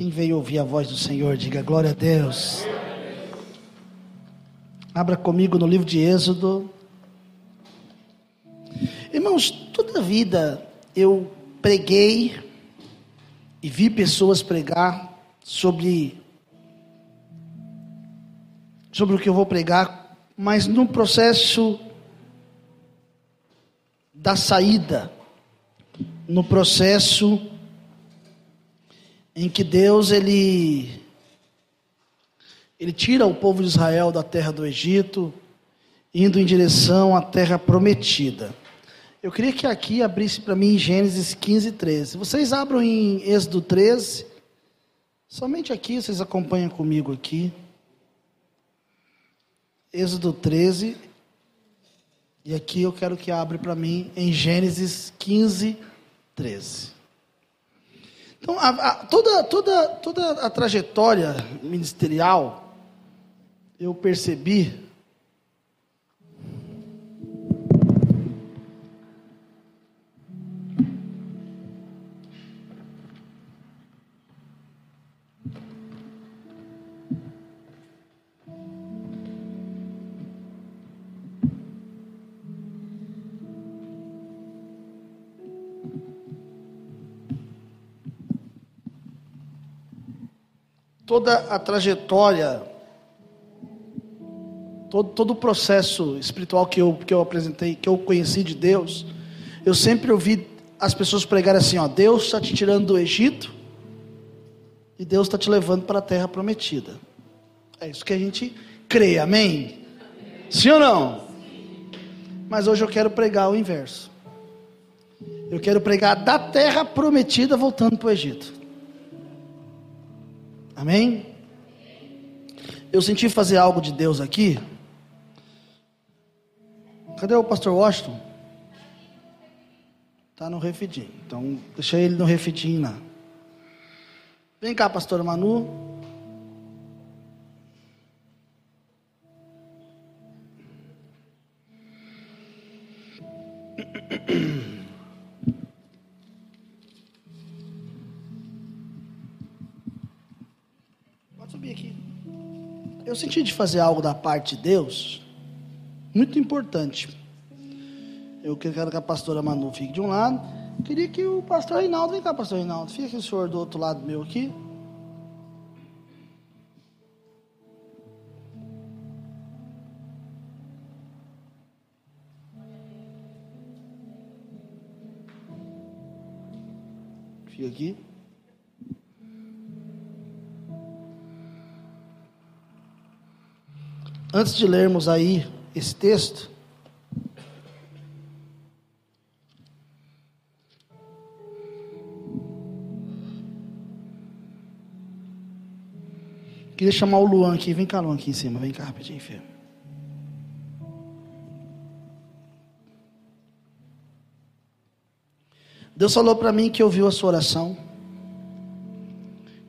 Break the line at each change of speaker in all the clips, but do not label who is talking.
Quem veio ouvir a voz do Senhor, diga glória a Deus. Abra comigo no livro de Êxodo. Irmãos, toda a vida eu preguei e vi pessoas pregar sobre sobre o que eu vou pregar, mas no processo da saída, no processo em que Deus ele ele tira o povo de Israel da terra do Egito, indo em direção à terra prometida. Eu queria que aqui abrisse para mim Gênesis 15, 13. Vocês abram em Êxodo 13. Somente aqui, vocês acompanham comigo aqui. Êxodo 13. E aqui eu quero que abra para mim em Gênesis 15, 13. Então, a, a, toda, toda, toda a trajetória ministerial, eu percebi toda a trajetória, todo, todo o processo espiritual que eu, que eu apresentei, que eu conheci de Deus, eu sempre ouvi as pessoas pregarem assim: ó, Deus está te tirando do Egito e Deus está te levando para a terra prometida. É isso que a gente crê, amém? Sim ou não? Mas hoje eu quero pregar o inverso. Eu quero pregar da terra prometida voltando para o Egito. Amém? Eu senti fazer algo de Deus aqui. Cadê o pastor Washington? Está no refidim. Então, deixei ele no refidim lá. Vem cá, pastor Manu. Senti de fazer algo da parte de Deus, muito importante. Eu quero que a pastora Manu fique de um lado. Queria que o pastor Reinaldo, vem cá, pastor Reinaldo, fica aqui o senhor do outro lado meu aqui. Fica aqui. Antes de lermos aí esse texto, queria chamar o Luan aqui. Vem cá, Luan, aqui em cima. Vem cá rapidinho, filho. Deus falou para mim que ouviu a sua oração.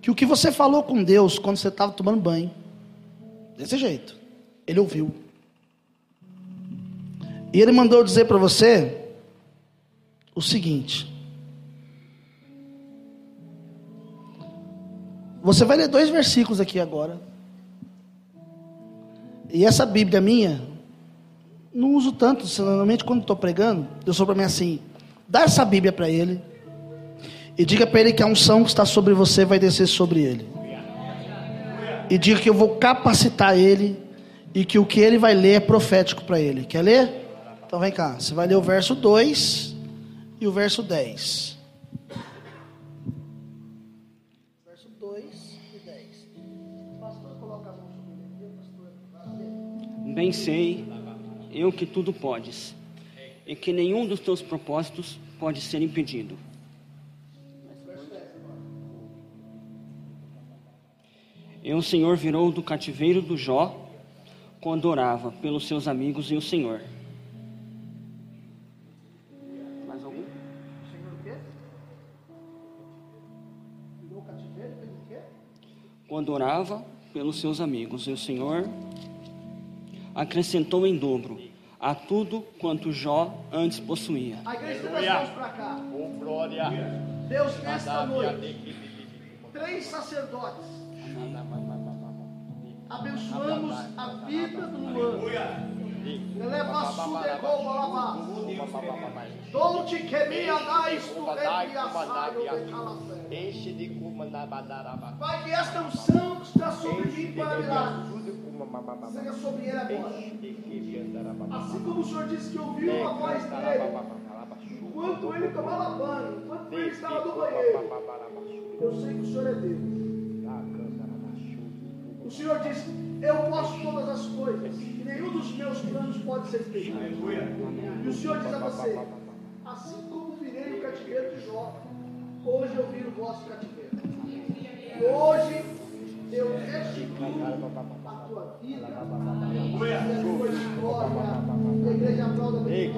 Que o que você falou com Deus quando você estava tomando banho, desse jeito. Ele ouviu. E ele mandou dizer para você o seguinte: Você vai ler dois versículos aqui agora. E essa Bíblia minha, não uso tanto, normalmente quando estou pregando, eu sou para mim assim: dá essa Bíblia para ele. E diga para ele que a unção que está sobre você vai descer sobre ele. E diga que eu vou capacitar ele e que o que ele vai ler é profético para ele. Quer ler? Então vem cá, você vai ler o verso 2 e o verso 10. Verso 2 e 10. Pastor, coloca a mão sobre ele.
Bem sei, eu que tudo podes, e que nenhum dos teus propósitos pode ser impedido. E o Senhor virou do cativeiro do Jó quando orava pelos seus amigos e o Senhor. Mais algum? O Senhor o quê? Virou cativeiro pelo quê? Quando orava pelos seus amigos e o Senhor acrescentou em dobro a tudo quanto Jó antes possuía.
A igreja para cá. Oh, glória. Deus nesta noite três sacerdotes. Abençoamos a vida do Luan. Dolce que me anais tu
Enche de cumandabadaraba.
Pai, que esta unção que está sobre mim para milagres seja sobre ele agora. Assim como o Senhor disse que ouviu a voz dele enquanto ele tomava banho, enquanto ele estava no banheiro. Eu sei que o Senhor é Deus. O Senhor disse: Eu posso todas as coisas, e nenhum dos meus planos pode ser feito. E o Senhor diz a você: Assim como virei o cativeiro de Jó, hoje eu viro o vosso cativeiro. E hoje eu restituo a tua vida. E a tua história. E a igreja aplauda bem.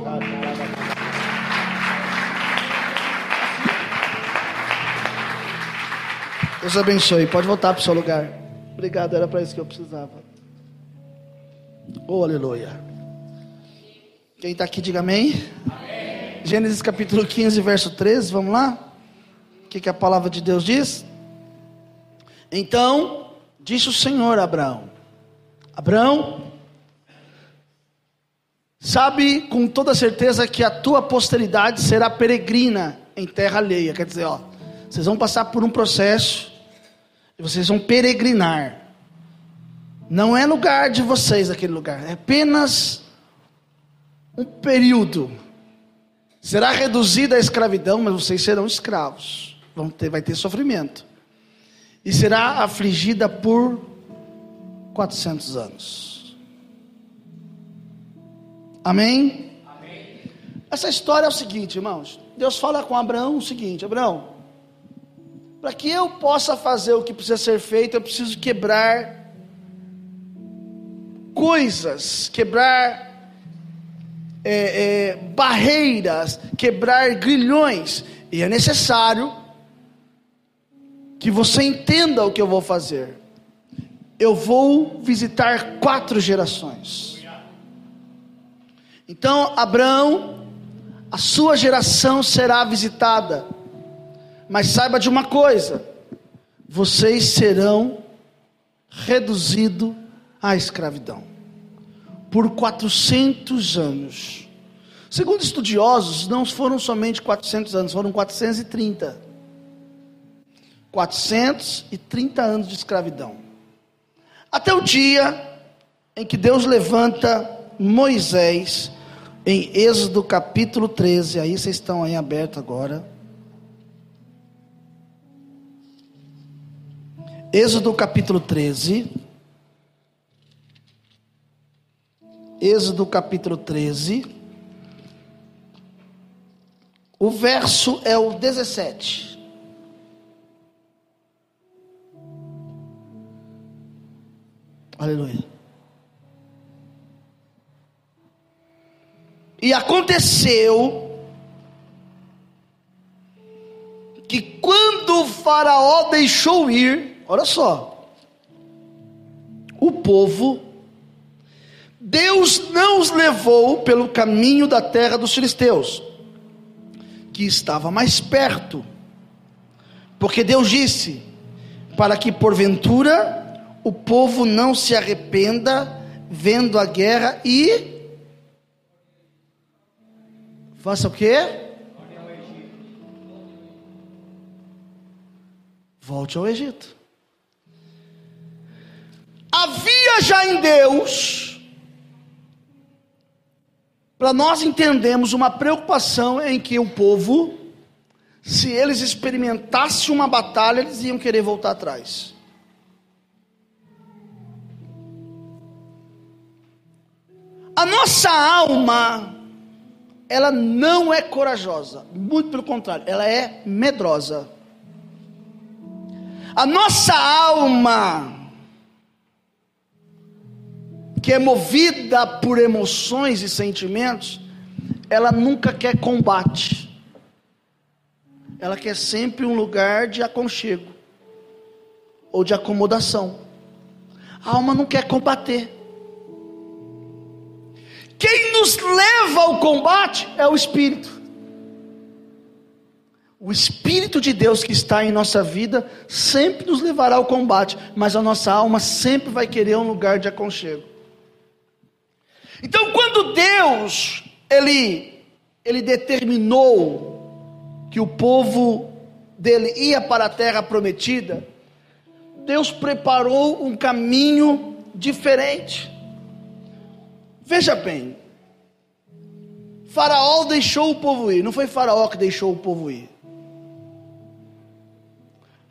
Deus abençoe. Pode voltar para o seu lugar. Obrigado, era para isso que eu precisava. Oh, aleluia. Quem está aqui, diga amém. amém. Gênesis capítulo 15, verso 13, vamos lá? O que, que a palavra de Deus diz? Então, disse o Senhor a Abraão: Abraão, sabe com toda certeza que a tua posteridade será peregrina em terra alheia. Quer dizer, ó, vocês vão passar por um processo vocês vão peregrinar. Não é lugar de vocês aquele lugar, é apenas um período. Será reduzida a escravidão, mas vocês serão escravos. Vão ter, vai ter sofrimento. E será afligida por 400 anos. Amém? Amém? Essa história é o seguinte, irmãos. Deus fala com Abraão o seguinte: Abraão, para que eu possa fazer o que precisa ser feito, eu preciso quebrar coisas, quebrar é, é, barreiras, quebrar grilhões. E é necessário que você entenda o que eu vou fazer. Eu vou visitar quatro gerações. Então, Abraão, a sua geração será visitada mas saiba de uma coisa: vocês serão reduzidos à escravidão por 400 anos. Segundo estudiosos, não foram somente 400 anos, foram 430. 430 anos de escravidão. Até o dia em que Deus levanta Moisés, em Êxodo capítulo 13, aí vocês estão aí aberto agora. Êxodo capítulo 13. Êxodo capítulo 13. O verso é o 17. Aleluia. E aconteceu que quando o Faraó deixou ir, Olha só. O povo, Deus não os levou pelo caminho da terra dos filisteus, que estava mais perto. Porque Deus disse: para que porventura o povo não se arrependa vendo a guerra e faça o quê? Volte ao Egito havia já em Deus, para nós entendermos uma preocupação em que o povo, se eles experimentassem uma batalha, eles iam querer voltar atrás. A nossa alma, ela não é corajosa, muito pelo contrário, ela é medrosa. A nossa alma, que é movida por emoções e sentimentos, ela nunca quer combate. Ela quer sempre um lugar de aconchego ou de acomodação. A alma não quer combater. Quem nos leva ao combate é o espírito. O Espírito de Deus que está em nossa vida sempre nos levará ao combate, mas a nossa alma sempre vai querer um lugar de aconchego. Então, quando Deus ele ele determinou que o povo dele ia para a terra prometida, Deus preparou um caminho diferente. Veja bem, Faraó deixou o povo ir, não foi Faraó que deixou o povo ir.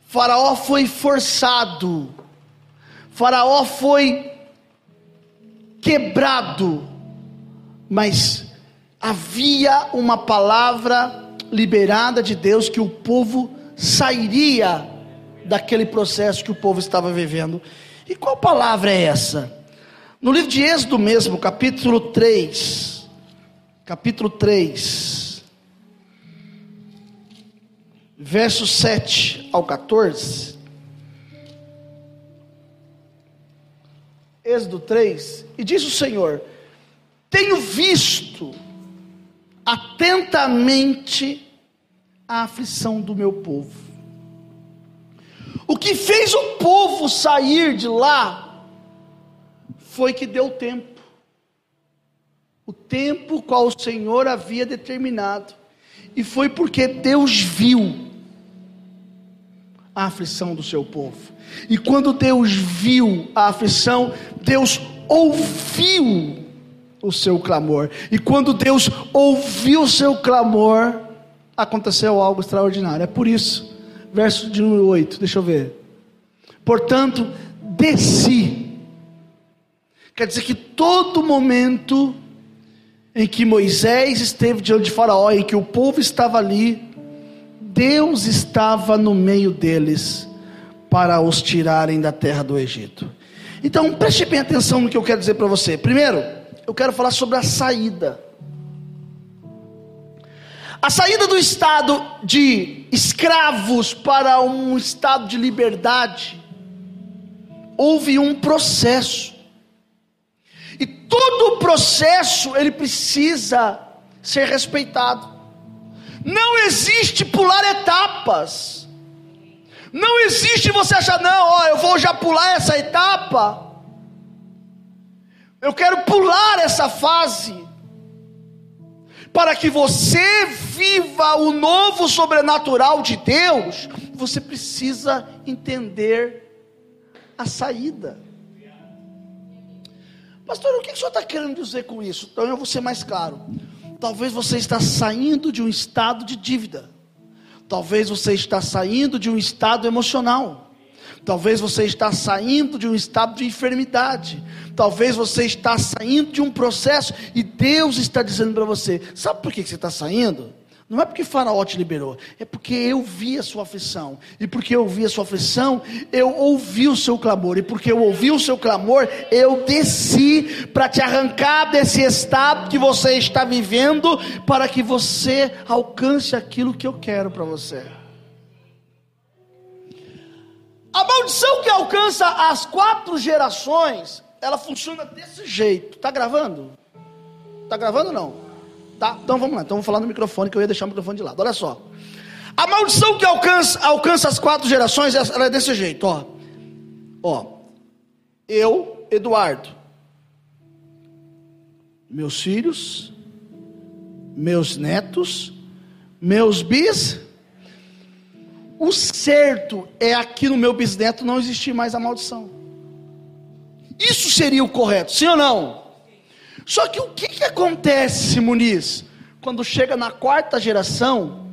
Faraó foi forçado, Faraó foi quebrado, mas havia uma palavra liberada de Deus que o povo sairia daquele processo que o povo estava vivendo. E qual palavra é essa? No livro de Êxodo mesmo, capítulo 3, capítulo 3, verso 7 ao 14. Êxodo 3, e diz o Senhor: Tenho visto atentamente a aflição do meu povo. O que fez o povo sair de lá foi que deu tempo. O tempo qual o Senhor havia determinado. E foi porque Deus viu a aflição do seu povo. E quando Deus viu a aflição, Deus ouviu o seu clamor. E quando Deus ouviu o seu clamor, aconteceu algo extraordinário. É por isso, verso de número 8, deixa eu ver. Portanto, desci. Quer dizer que todo momento em que Moisés esteve diante de Faraó e que o povo estava ali, Deus estava no meio deles para os tirarem da terra do Egito. Então, preste bem atenção no que eu quero dizer para você. Primeiro, eu quero falar sobre a saída. A saída do estado de escravos para um estado de liberdade, houve um processo. E todo o processo ele precisa ser respeitado. Não existe pular etapas. Não existe você achar, não, ó, eu vou já pular essa etapa. Eu quero pular essa fase para que você viva o novo sobrenatural de Deus, você precisa entender a saída. Pastor, o que o senhor está querendo dizer com isso? Então eu vou ser mais claro. Talvez você está saindo de um estado de dívida. Talvez você está saindo de um estado emocional. Talvez você está saindo de um estado de enfermidade. Talvez você está saindo de um processo e Deus está dizendo para você: sabe por que você está saindo? Não é porque Faraó te liberou, é porque eu vi a sua aflição. E porque eu vi a sua aflição, eu ouvi o seu clamor. E porque eu ouvi o seu clamor, eu desci para te arrancar desse estado que você está vivendo, para que você alcance aquilo que eu quero para você. A maldição que alcança as quatro gerações, ela funciona desse jeito. Tá gravando? Tá gravando ou não? Tá? Então vamos lá. Então vamos falar no microfone que eu ia deixar o microfone de lado. Olha só. A maldição que alcança, alcança as quatro gerações, é desse jeito, ó. Ó. Eu, Eduardo, meus filhos, meus netos, meus bis, o certo é aqui no meu bisneto não existir mais a maldição. Isso seria o correto, sim ou não? Só que o que, que acontece, Muniz? Quando chega na quarta geração,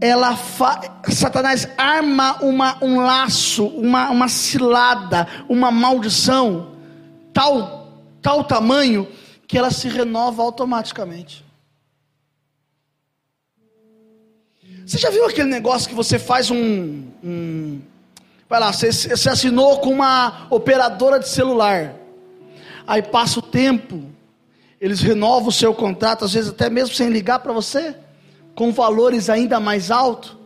ela fa... Satanás arma uma, um laço, uma, uma cilada, uma maldição, tal, tal tamanho, que ela se renova automaticamente. Você já viu aquele negócio que você faz um. um vai lá, você, você assinou com uma operadora de celular. Aí passa o tempo, eles renovam o seu contrato, às vezes até mesmo sem ligar para você, com valores ainda mais altos.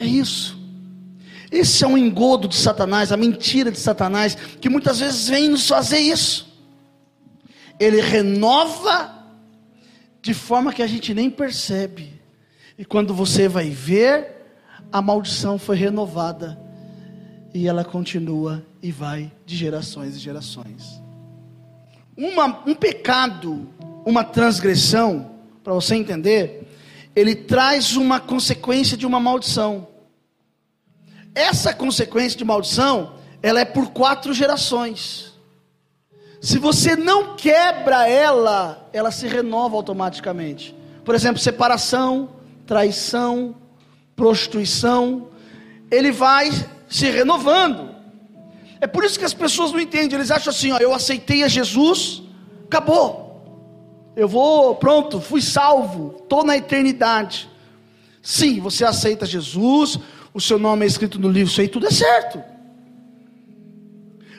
É isso. Esse é um engodo de Satanás, a mentira de Satanás, que muitas vezes vem nos fazer isso. Ele renova de forma que a gente nem percebe. E quando você vai ver, a maldição foi renovada. E ela continua e vai de gerações e gerações. Uma, um pecado, uma transgressão, para você entender, ele traz uma consequência de uma maldição. Essa consequência de maldição, ela é por quatro gerações. Se você não quebra ela, ela se renova automaticamente. Por exemplo, separação, traição, prostituição, ele vai se renovando. É por isso que as pessoas não entendem, eles acham assim, ó, eu aceitei a Jesus, acabou. Eu vou, pronto, fui salvo, estou na eternidade. Sim, você aceita Jesus, o seu nome é escrito no livro, isso aí tudo é certo.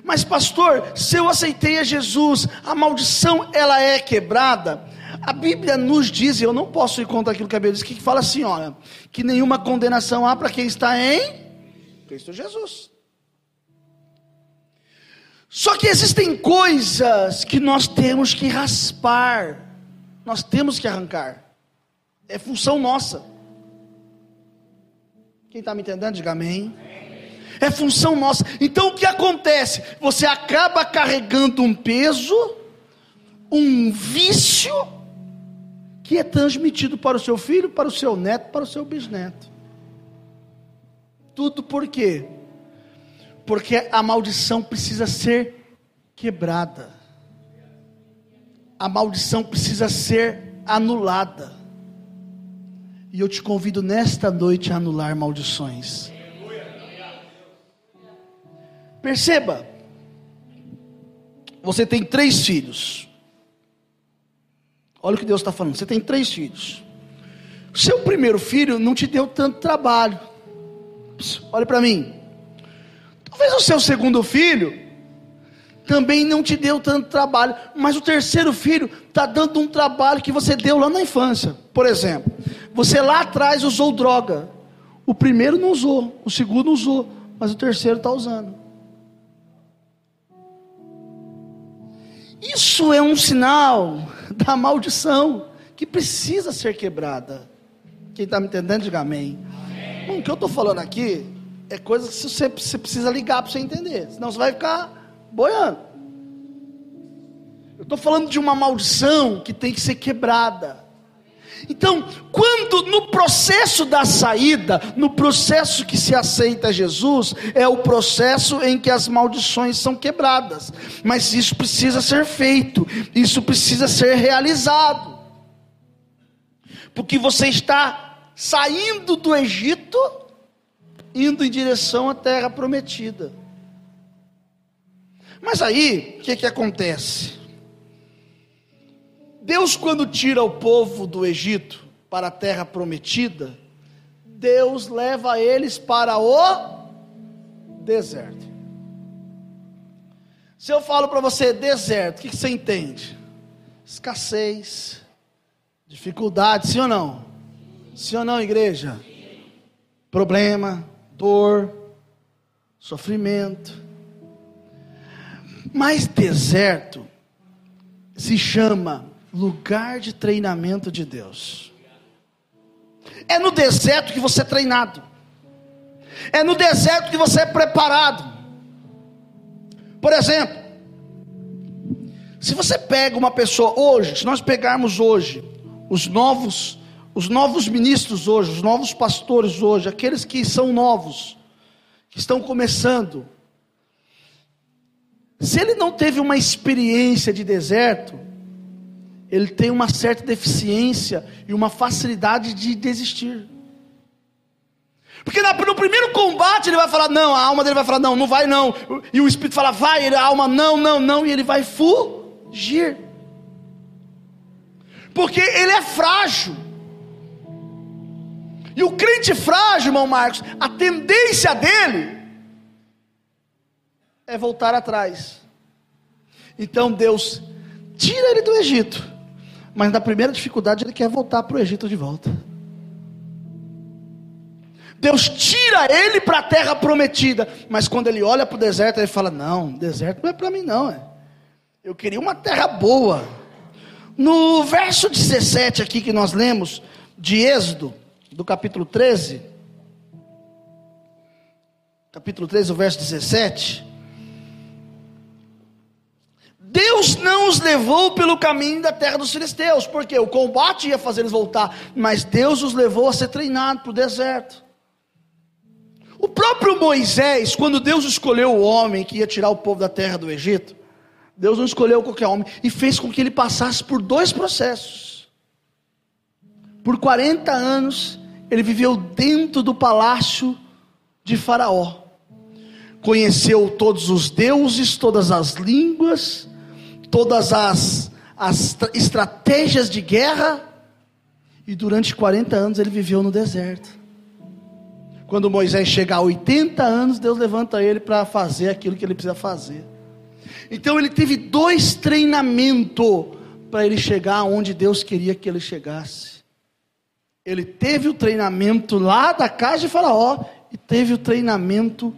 Mas pastor, se eu aceitei a Jesus, a maldição ela é quebrada. A Bíblia nos diz, eu não posso ir contra aquilo que a Bíblia diz, que fala assim, olha, que nenhuma condenação há para quem está em Cristo Jesus. Só que existem coisas que nós temos que raspar, nós temos que arrancar, é função nossa. Quem está me entendendo, diga amém. É função nossa. Então o que acontece? Você acaba carregando um peso, um vício, que é transmitido para o seu filho, para o seu neto, para o seu bisneto. Tudo por quê? Porque a maldição precisa ser quebrada. A maldição precisa ser anulada. E eu te convido nesta noite a anular maldições. Perceba, você tem três filhos. Olha o que Deus está falando. Você tem três filhos. Seu primeiro filho não te deu tanto trabalho. Olha para mim. Talvez o seu segundo filho também não te deu tanto trabalho, mas o terceiro filho está dando um trabalho que você deu lá na infância. Por exemplo, você lá atrás usou droga. O primeiro não usou, o segundo usou, mas o terceiro está usando. Isso é um sinal da maldição que precisa ser quebrada. Quem está me entendendo, diga amém. amém. Bom, o que eu estou falando aqui é coisa que você, você precisa ligar para você entender, senão você vai ficar boiando. Eu estou falando de uma maldição que tem que ser quebrada. Então, quando no processo da saída, no processo que se aceita Jesus, é o processo em que as maldições são quebradas. Mas isso precisa ser feito, isso precisa ser realizado. Porque você está saindo do Egito, indo em direção à terra prometida. Mas aí, o que, que acontece? Deus, quando tira o povo do Egito para a terra prometida, Deus leva eles para o deserto. Se eu falo para você deserto, o que, que você entende? Escassez, dificuldade, sim ou não? Sim ou não, igreja? Problema, dor, sofrimento. Mas deserto se chama lugar de treinamento de Deus. É no deserto que você é treinado. É no deserto que você é preparado. Por exemplo, se você pega uma pessoa hoje, se nós pegarmos hoje os novos, os novos ministros hoje, os novos pastores hoje, aqueles que são novos, que estão começando, se ele não teve uma experiência de deserto, ele tem uma certa deficiência e uma facilidade de desistir. Porque no primeiro combate ele vai falar não, a alma dele vai falar não, não vai não. E o espírito fala vai, a alma não, não, não, e ele vai fugir. Porque ele é frágil. E o crente frágil, irmão Marcos, a tendência dele é voltar atrás. Então Deus tira ele do Egito mas na primeira dificuldade ele quer voltar para o Egito de volta. Deus tira ele para a terra prometida, mas quando ele olha para o deserto, ele fala: Não, deserto não é para mim, não. É. Eu queria uma terra boa. No verso 17 aqui que nós lemos, de Êxodo, do capítulo 13, capítulo 13, o verso 17. Deus não os levou pelo caminho da terra dos filisteus, porque o combate ia fazer eles voltar, mas Deus os levou a ser treinados para o deserto. O próprio Moisés, quando Deus escolheu o homem que ia tirar o povo da terra do Egito, Deus não escolheu qualquer homem e fez com que ele passasse por dois processos. Por 40 anos, ele viveu dentro do palácio de Faraó. Conheceu todos os deuses, todas as línguas, todas as, as estratégias de guerra, e durante 40 anos ele viveu no deserto. Quando Moisés chega a 80 anos, Deus levanta ele para fazer aquilo que ele precisa fazer. Então ele teve dois treinamentos para ele chegar onde Deus queria que ele chegasse. Ele teve o treinamento lá da casa de Faraó e teve o treinamento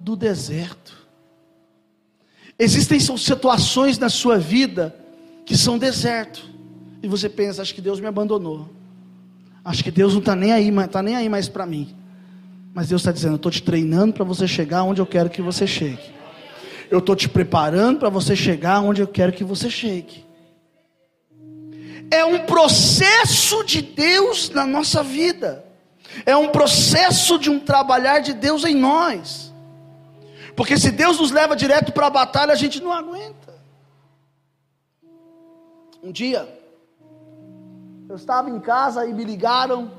do deserto. Existem situações na sua vida que são deserto. E você pensa, acho que Deus me abandonou. Acho que Deus não está nem aí, está nem aí mais para mim. Mas Deus está dizendo: Eu estou te treinando para você chegar onde eu quero que você chegue. Eu estou te preparando para você chegar onde eu quero que você chegue. É um processo de Deus na nossa vida. É um processo de um trabalhar de Deus em nós. Porque se Deus nos leva direto para a batalha, a gente não aguenta. Um dia, eu estava em casa e me ligaram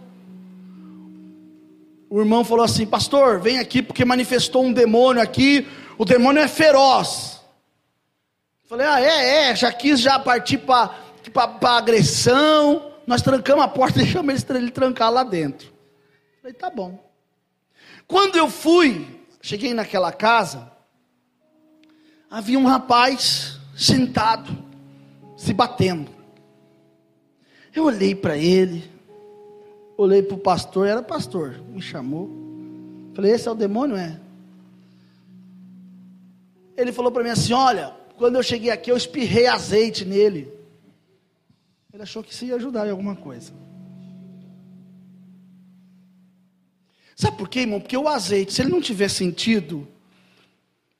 o irmão falou assim: Pastor, vem aqui porque manifestou um demônio aqui. O demônio é feroz. Falei: Ah, é, é. Já quis já partir para agressão. Nós trancamos a porta e deixamos ele trancar lá dentro. Falei: Tá bom. Quando eu fui, cheguei naquela casa, havia um rapaz sentado, se batendo. Eu olhei para ele olhei para o pastor, era pastor, me chamou. Falei, esse é o demônio? É. Ele falou para mim assim: Olha, quando eu cheguei aqui, eu espirrei azeite nele. Ele achou que isso ia ajudar em alguma coisa. Sabe por quê, irmão? Porque o azeite, se ele não tiver sentido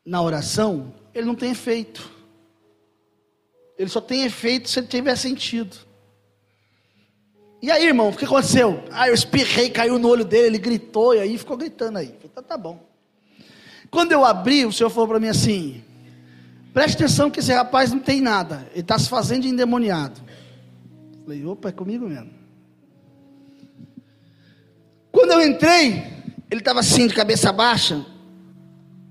na oração, ele não tem efeito. Ele só tem efeito se ele tiver sentido. E aí, irmão, o que aconteceu? Ah, eu espirrei, caiu no olho dele, ele gritou, e aí ficou gritando aí. Tá, tá bom. Quando eu abri, o senhor falou para mim assim: preste atenção que esse rapaz não tem nada, ele está se fazendo de endemoniado. Falei, opa, é comigo mesmo. Quando eu entrei, ele estava assim, de cabeça baixa.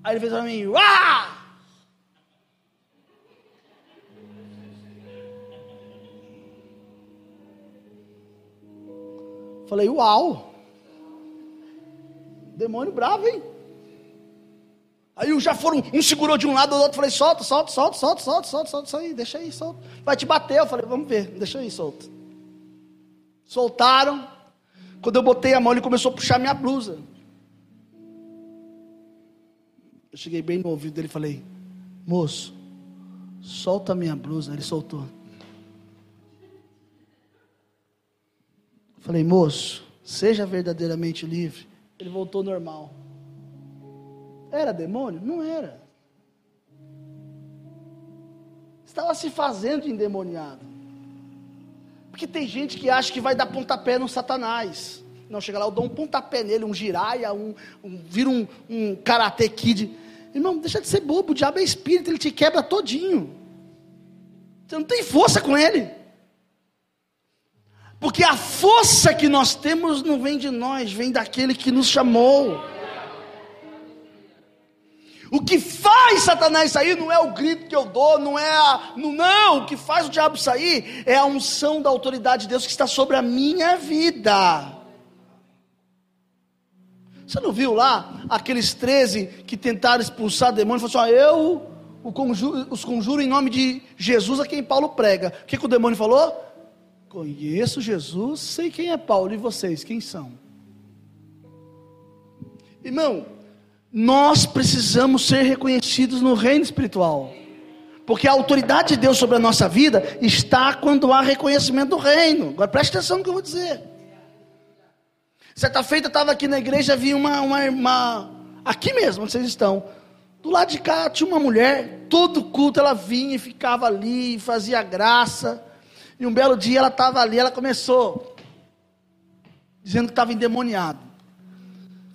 Aí ele fez para mim, ah! Falei, uau! Demônio bravo, hein? Aí já foram, um segurou de um lado, o outro falei, solta, solta, solta, solta, solta, solta, solta aí, deixa aí, solta. Vai te bater, eu falei, vamos ver, deixa aí, solta. Soltaram. Quando eu botei a mão, ele começou a puxar minha blusa. Eu cheguei bem no ouvido dele e falei, moço, solta minha blusa. Ele soltou. Falei, moço, seja verdadeiramente livre. Ele voltou normal. Era demônio? Não era. Estava se fazendo endemoniado. Porque tem gente que acha que vai dar pontapé no Satanás. Não, chega lá, eu dou um pontapé nele, um giraia, um, um, vira um, um karate kid. Irmão, deixa de ser bobo, o diabo é espírito, ele te quebra todinho. Você não tem força com ele. Porque a força que nós temos não vem de nós, vem daquele que nos chamou. O que faz Satanás sair não é o grito que eu dou, não é a. Não, não, o que faz o diabo sair é a unção da autoridade de Deus que está sobre a minha vida. Você não viu lá aqueles 13 que tentaram expulsar demônio? Falou assim: ó, eu conjuro, os conjuro em nome de Jesus a quem Paulo prega. O que, que o demônio falou? Conheço Jesus, sei quem é Paulo e vocês, quem são? Irmão, nós precisamos ser reconhecidos no reino espiritual. Porque a autoridade de Deus sobre a nossa vida está quando há reconhecimento do reino. Agora preste atenção no que eu vou dizer. Certa feita estava aqui na igreja, vi uma, uma irmã, aqui mesmo, onde vocês estão. Do lado de cá tinha uma mulher, todo culto ela vinha e ficava ali, fazia graça. E um belo dia ela estava ali, ela começou dizendo que estava endemoniado.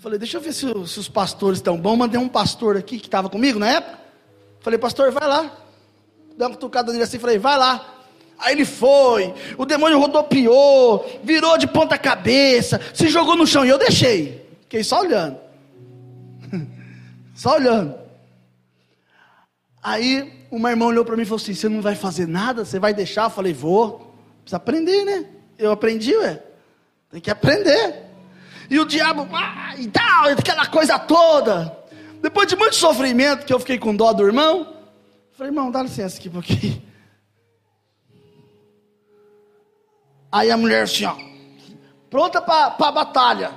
Falei, deixa eu ver se, se os pastores estão bons. Mandei um pastor aqui que estava comigo na época. Falei, pastor, vai lá. Dei uma cutucada nele assim, falei, vai lá. Aí ele foi, o demônio rodopiou, virou de ponta cabeça, se jogou no chão e eu deixei. Fiquei só olhando. só olhando. Aí uma irmã olhou para mim e falou assim: Você não vai fazer nada? Você vai deixar? Eu falei: Vou. Precisa aprender, né? Eu aprendi, ué. Tem que aprender. E o diabo, ah, e tal, aquela coisa toda. Depois de muito sofrimento, que eu fiquei com dó do irmão, falei: Irmão, dá licença aqui um pouquinho. Aí a mulher assim, ó, pronta para a batalha.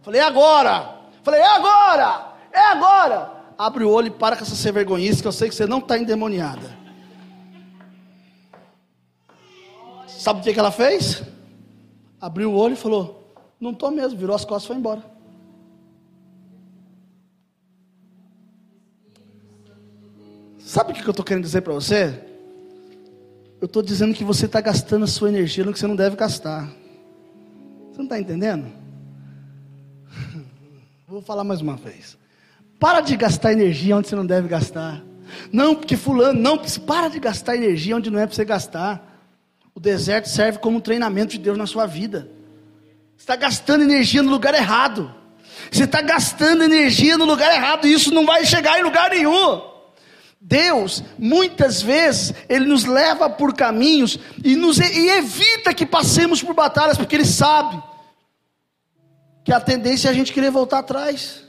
Falei, é agora. Falei, é agora. É agora. Abre o olho e para com essa ser vergonhice, que eu sei que você não está endemoniada. Sabe o que, que ela fez? Abriu o olho e falou: Não estou mesmo. Virou as costas e foi embora. Sabe o que eu estou querendo dizer para você? Eu estou dizendo que você está gastando a sua energia no que você não deve gastar. Você não está entendendo? Vou falar mais uma vez. Para de gastar energia onde você não deve gastar. Não, porque fulano, não, para de gastar energia onde não é para você gastar. O deserto serve como um treinamento de Deus na sua vida. Está gastando energia no lugar errado. Você está gastando energia no lugar errado e isso não vai chegar em lugar nenhum. Deus, muitas vezes, Ele nos leva por caminhos e, nos, e evita que passemos por batalhas, porque Ele sabe que a tendência é a gente querer voltar atrás.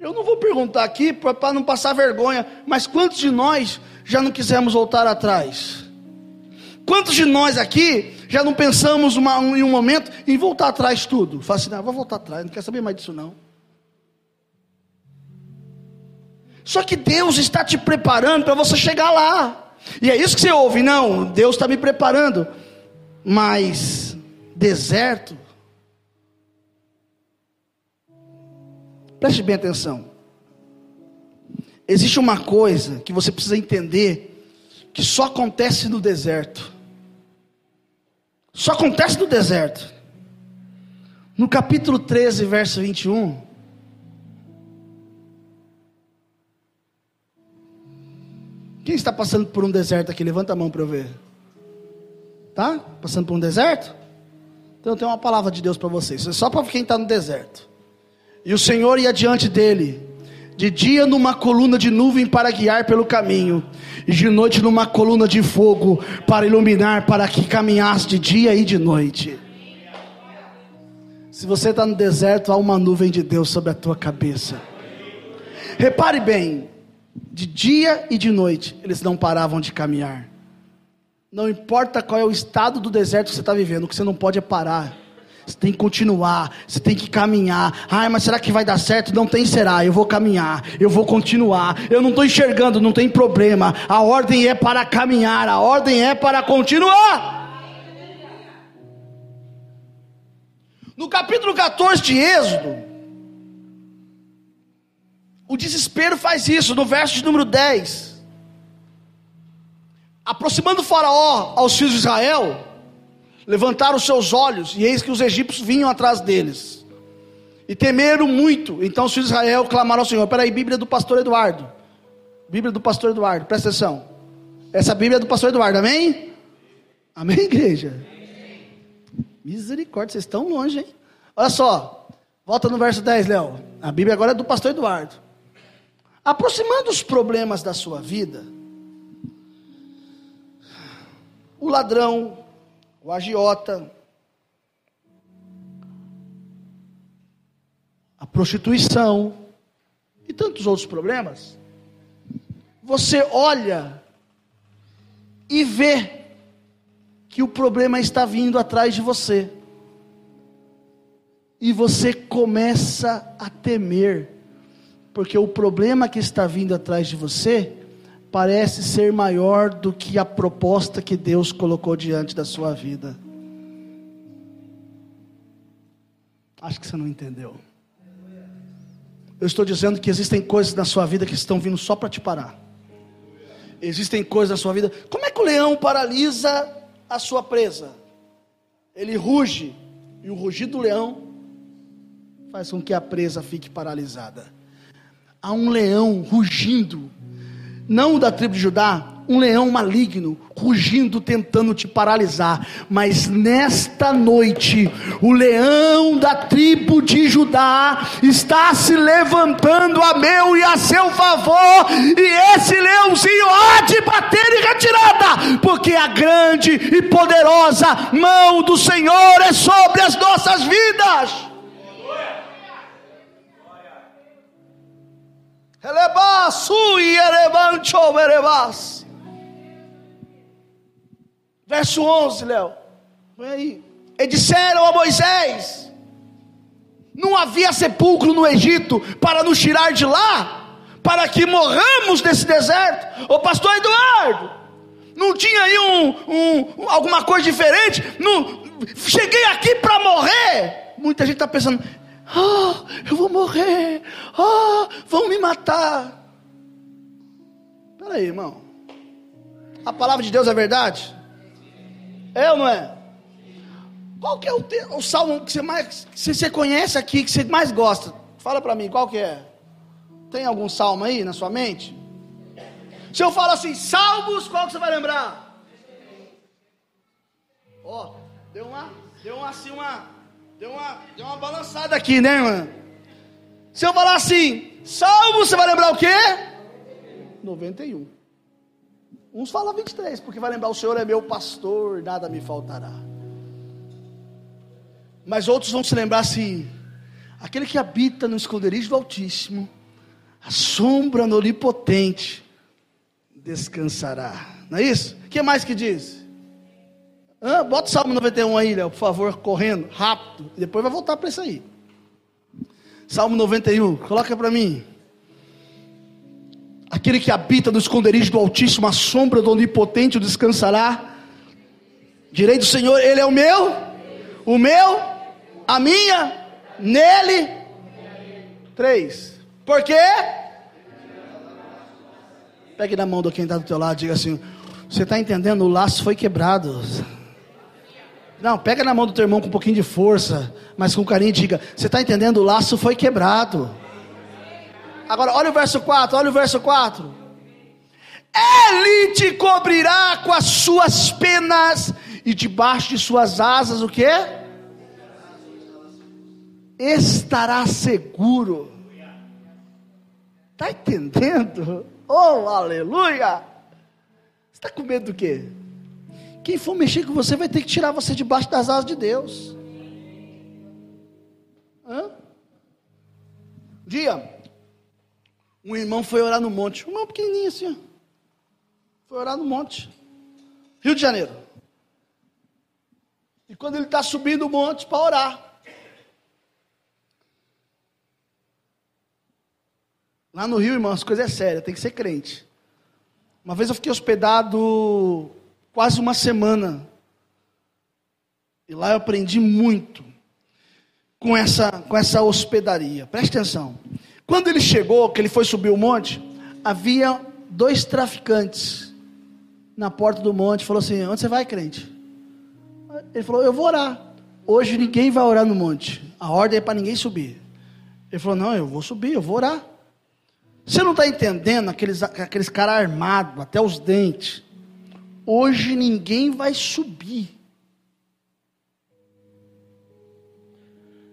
Eu não vou perguntar aqui para não passar vergonha, mas quantos de nós já não quisemos voltar atrás? Quantos de nós aqui já não pensamos uma, em um momento em voltar atrás tudo? Fala assim, não, vou voltar atrás, não quero saber mais disso não. Só que Deus está te preparando para você chegar lá. E é isso que você ouve, não, Deus está me preparando. Mas deserto. Preste bem atenção. Existe uma coisa que você precisa entender que só acontece no deserto. Só acontece no deserto. No capítulo 13, verso 21, Quem está passando por um deserto aqui? Levanta a mão para eu ver. Tá? Passando por um deserto? Então tenho uma palavra de Deus para vocês. É só para quem está no deserto. E o Senhor ia diante dele, de dia numa coluna de nuvem para guiar pelo caminho, e de noite numa coluna de fogo para iluminar, para que caminhasse de dia e de noite. Se você está no deserto, há uma nuvem de Deus sobre a tua cabeça. Repare bem, de dia e de noite, eles não paravam de caminhar. Não importa qual é o estado do deserto que você está vivendo, o que você não pode é parar. Você tem que continuar, você tem que caminhar. Ai, mas será que vai dar certo? Não tem será. Eu vou caminhar, eu vou continuar. Eu não estou enxergando, não tem problema. A ordem é para caminhar, a ordem é para continuar. No capítulo 14 de Êxodo, o desespero faz isso, no verso de número 10. Aproximando Faraó aos filhos de Israel, levantaram os seus olhos, e eis que os egípcios vinham atrás deles. E temeram muito. Então os filhos de Israel clamaram ao Senhor. Peraí, Bíblia do pastor Eduardo. Bíblia do pastor Eduardo, presta atenção. Essa Bíblia é do pastor Eduardo, amém? Amém, igreja? Misericórdia, vocês estão longe, hein? Olha só, volta no verso 10, Léo. A Bíblia agora é do pastor Eduardo. Aproximando os problemas da sua vida, o ladrão, o agiota, a prostituição. E tantos outros problemas, você olha e vê que o problema está vindo atrás de você. E você começa a temer. Porque o problema que está vindo atrás de você parece ser maior do que a proposta que Deus colocou diante da sua vida. Acho que você não entendeu. Eu estou dizendo que existem coisas na sua vida que estão vindo só para te parar. Existem coisas na sua vida. Como é que o leão paralisa a sua presa? Ele ruge, e o rugido do leão faz com que a presa fique paralisada. Há um leão rugindo, não da tribo de Judá, um leão maligno, rugindo, tentando te paralisar. Mas nesta noite, o leão da tribo de Judá está se levantando a meu e a seu favor, e esse leãozinho há de bater em retirada, porque a grande e poderosa mão do Senhor é sobre as nossas vidas. Verso 11, Léo. Vem aí. E disseram a Moisés: Não havia sepulcro no Egito para nos tirar de lá, para que morramos nesse deserto. Ô pastor Eduardo, não tinha aí um, um alguma coisa diferente? Não, cheguei aqui para morrer. Muita gente está pensando: Ah, eu vou morrer. Ah, vão me matar. Espera aí, irmão. A palavra de Deus é verdade? É ou não é? Qual que é o, te, o salmo que você mais que você conhece aqui, que você mais gosta? Fala para mim, qual que é? Tem algum salmo aí na sua mente? Se eu falo assim, salmos, qual que você vai lembrar? Ó, oh, deu uma, deu uma assim uma, deu uma, deu uma balançada aqui, né, irmã? Se eu falar assim, salmos, você vai lembrar o quê? 91. Uns falam 23, porque vai lembrar: o Senhor é meu pastor, nada me faltará. Mas outros vão se lembrar assim: aquele que habita no esconderijo do Altíssimo, a sombra no onipotente, descansará. Não é isso? O que mais que diz? Hã? Bota o Salmo 91 aí, Léo, por favor, correndo, rápido. Depois vai voltar para isso aí. Salmo 91, coloca para mim. Aquele que habita no esconderijo do Altíssimo, a sombra do Onipotente o descansará. Direi do Senhor, Ele é o meu, o meu, a minha, nele. Três. Por quê? Pegue na mão do quem está do teu lado, diga assim: Você está entendendo? O laço foi quebrado. Não, pega na mão do teu irmão com um pouquinho de força, mas com carinho, diga: Você está entendendo? O laço foi quebrado. Agora, olha o verso 4, olha o verso 4. Ele te cobrirá com as suas penas, e debaixo de suas asas, o que? Estará seguro. Está entendendo? Oh, aleluia! Você está com medo do quê? Quem for mexer com você vai ter que tirar você debaixo das asas de Deus. Hã? Dia, um irmão foi orar no monte, um irmão pequenininho assim, foi orar no monte, Rio de Janeiro. E quando ele está subindo o monte para orar, lá no Rio, irmão, as coisas é séria, tem que ser crente. Uma vez eu fiquei hospedado quase uma semana, e lá eu aprendi muito com essa, com essa hospedaria. Preste atenção. Quando ele chegou, que ele foi subir o monte, havia dois traficantes na porta do monte. Falou assim: Onde você vai, crente? Ele falou: Eu vou orar. Hoje ninguém vai orar no monte. A ordem é para ninguém subir. Ele falou: Não, eu vou subir, eu vou orar. Você não está entendendo aqueles, aqueles caras armados, até os dentes. Hoje ninguém vai subir.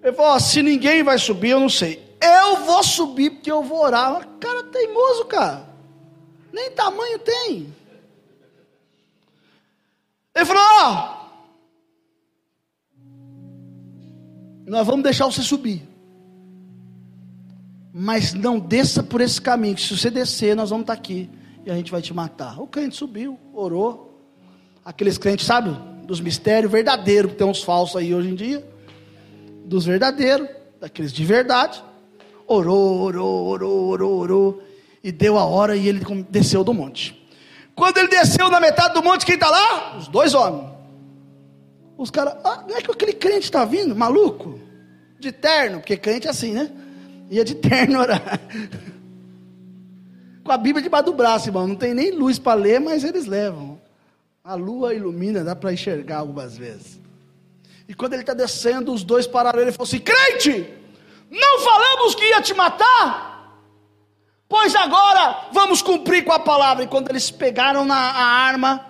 Ele falou: Se ninguém vai subir, eu não sei. Eu vou subir porque eu vou orar. Cara teimoso, cara. Nem tamanho tem. Ele falou: Ó, nós vamos deixar você subir. Mas não desça por esse caminho, que se você descer, nós vamos estar aqui e a gente vai te matar. O crente subiu, orou. Aqueles crentes, sabe, dos mistérios verdadeiros, que tem uns falsos aí hoje em dia. Dos verdadeiros, daqueles de verdade orou, orou, orou, orou, orou, e deu a hora e ele desceu do monte. Quando ele desceu na metade do monte, quem está lá? Os dois homens. Os caras, ah, não é que aquele crente está vindo, maluco? de terno, porque crente é assim, né? Ia de terno orar. Com a Bíblia debaixo do braço, irmão. Não tem nem luz para ler, mas eles levam. A lua ilumina, dá para enxergar algumas vezes. E quando ele está descendo, os dois pararam ele e falou assim: Crente, não falamos que ia te matar? Pois agora vamos cumprir com a palavra. E quando eles pegaram na arma,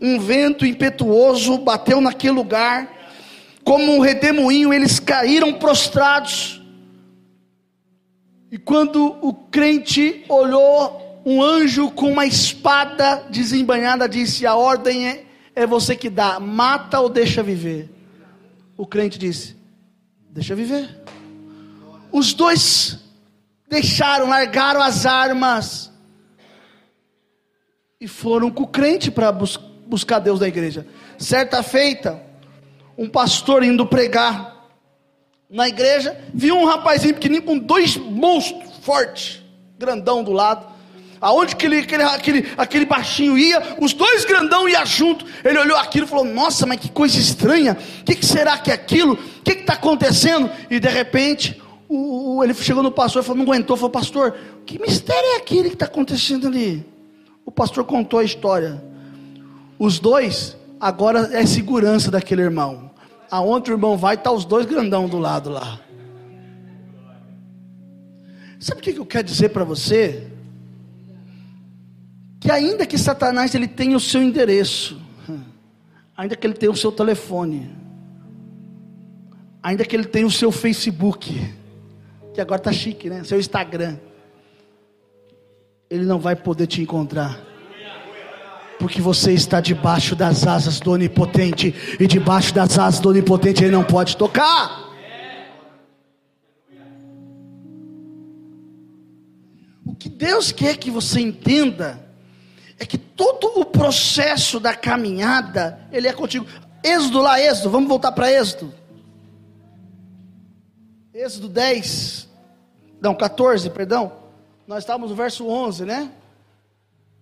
um vento impetuoso bateu naquele lugar, como um redemoinho, eles caíram prostrados. E quando o crente olhou, um anjo com uma espada desembanhada disse: A ordem é, é você que dá, mata ou deixa viver. O crente disse: Deixa viver. Os dois deixaram, largaram as armas e foram com o crente para bus buscar Deus da igreja. Certa feita, um pastor indo pregar na igreja, viu um rapazinho pequenininho com dois monstros fortes, grandão do lado. Aonde aquele, aquele, aquele, baixinho ia, os dois grandão iam junto. Ele olhou aquilo e falou: Nossa, mas que coisa estranha. O que, que, será que é aquilo? O que está acontecendo? E de repente, o, ele chegou no pastor e falou: Não aguentou. Falou: Pastor, que mistério é aquele que está acontecendo ali? O pastor contou a história. Os dois agora é segurança daquele irmão. Aonde o irmão vai, está os dois grandão do lado lá. Sabe o que eu quero dizer para você? Que ainda que Satanás ele tenha o seu endereço, ainda que ele tenha o seu telefone, ainda que ele tenha o seu Facebook, que agora está chique, né? Seu Instagram, ele não vai poder te encontrar porque você está debaixo das asas do Onipotente, e debaixo das asas do Onipotente ele não pode tocar. O que Deus quer que você entenda é que todo o processo da caminhada, ele é contigo. Êxodo lá, Êxodo, vamos voltar para Êxodo. Êxodo 10, não, 14, perdão. Nós estávamos no verso 11, né?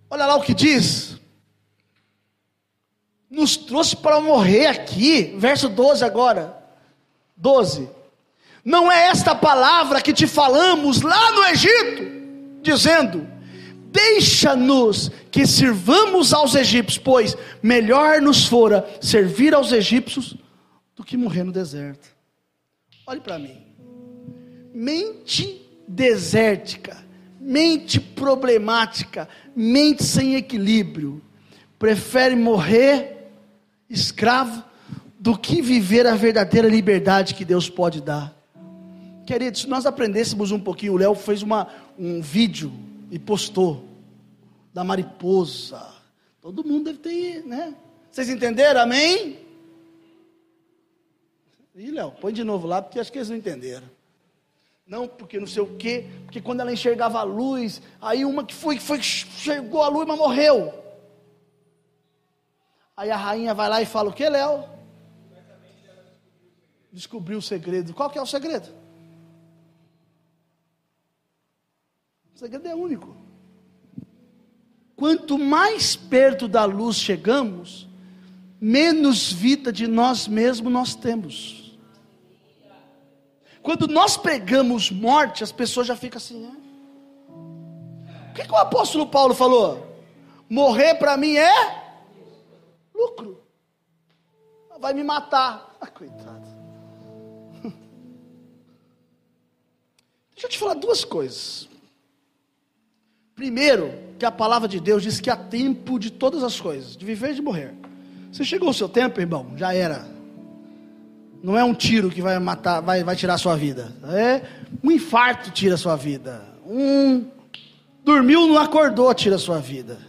Olha lá o que diz nos trouxe para morrer aqui. Verso 12 agora. 12. Não é esta palavra que te falamos lá no Egito, dizendo: Deixa-nos que sirvamos aos egípcios, pois melhor nos fora servir aos egípcios do que morrer no deserto. Olhe para mim. Mente desértica, mente problemática, mente sem equilíbrio, prefere morrer escravo do que viver a verdadeira liberdade que Deus pode dar. Queridos, se nós aprendêssemos um pouquinho, o Léo fez uma, um vídeo e postou da mariposa. Todo mundo deve ter, né? Vocês entenderam? Amém? Ih, Léo, põe de novo lá, porque acho que eles não entenderam. Não, porque não sei o quê, porque quando ela enxergava a luz, aí uma que foi, que foi, a luz, mas morreu. Aí a rainha vai lá e fala o que, Léo? Descobriu o segredo. Qual que é o segredo? O segredo é único. Quanto mais perto da luz chegamos, menos vida de nós mesmos nós temos. Quando nós pregamos morte, as pessoas já ficam assim, né? O que, que o apóstolo Paulo falou? Morrer para mim é lucro. Vai me matar. Ah, coitado. Deixa eu te falar duas coisas. Primeiro, que a palavra de Deus diz que há tempo de todas as coisas, de viver e de morrer. Se chegou o seu tempo, irmão, já era. Não é um tiro que vai matar, vai, vai tirar a sua vida. É um infarto tira a sua vida. Um dormiu, não acordou, tira a sua vida.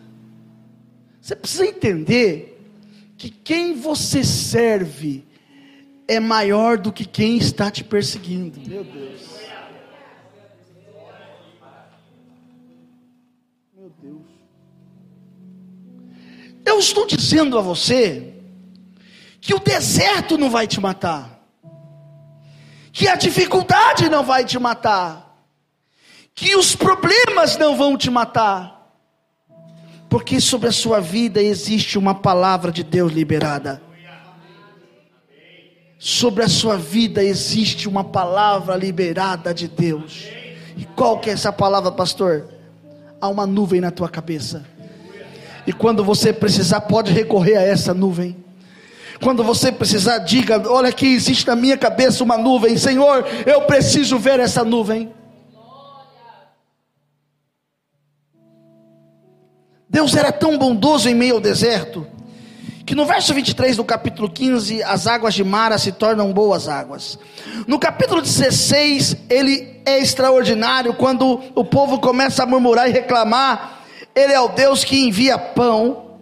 Você precisa entender que quem você serve é maior do que quem está te perseguindo. Meu Deus. Eu estou dizendo a você que o deserto não vai te matar. Que a dificuldade não vai te matar. Que os problemas não vão te matar porque sobre a sua vida existe uma palavra de Deus liberada. sobre a sua vida existe uma palavra liberada de Deus. E qual que é essa palavra, pastor? Há uma nuvem na tua cabeça. E quando você precisar, pode recorrer a essa nuvem. Quando você precisar, diga: Olha aqui, existe na minha cabeça uma nuvem, Senhor, eu preciso ver essa nuvem. Deus era tão bondoso em meio ao deserto, que no verso 23 do capítulo 15, as águas de Mara se tornam boas águas. No capítulo 16, ele é extraordinário quando o povo começa a murmurar e reclamar. Ele é o Deus que envia pão,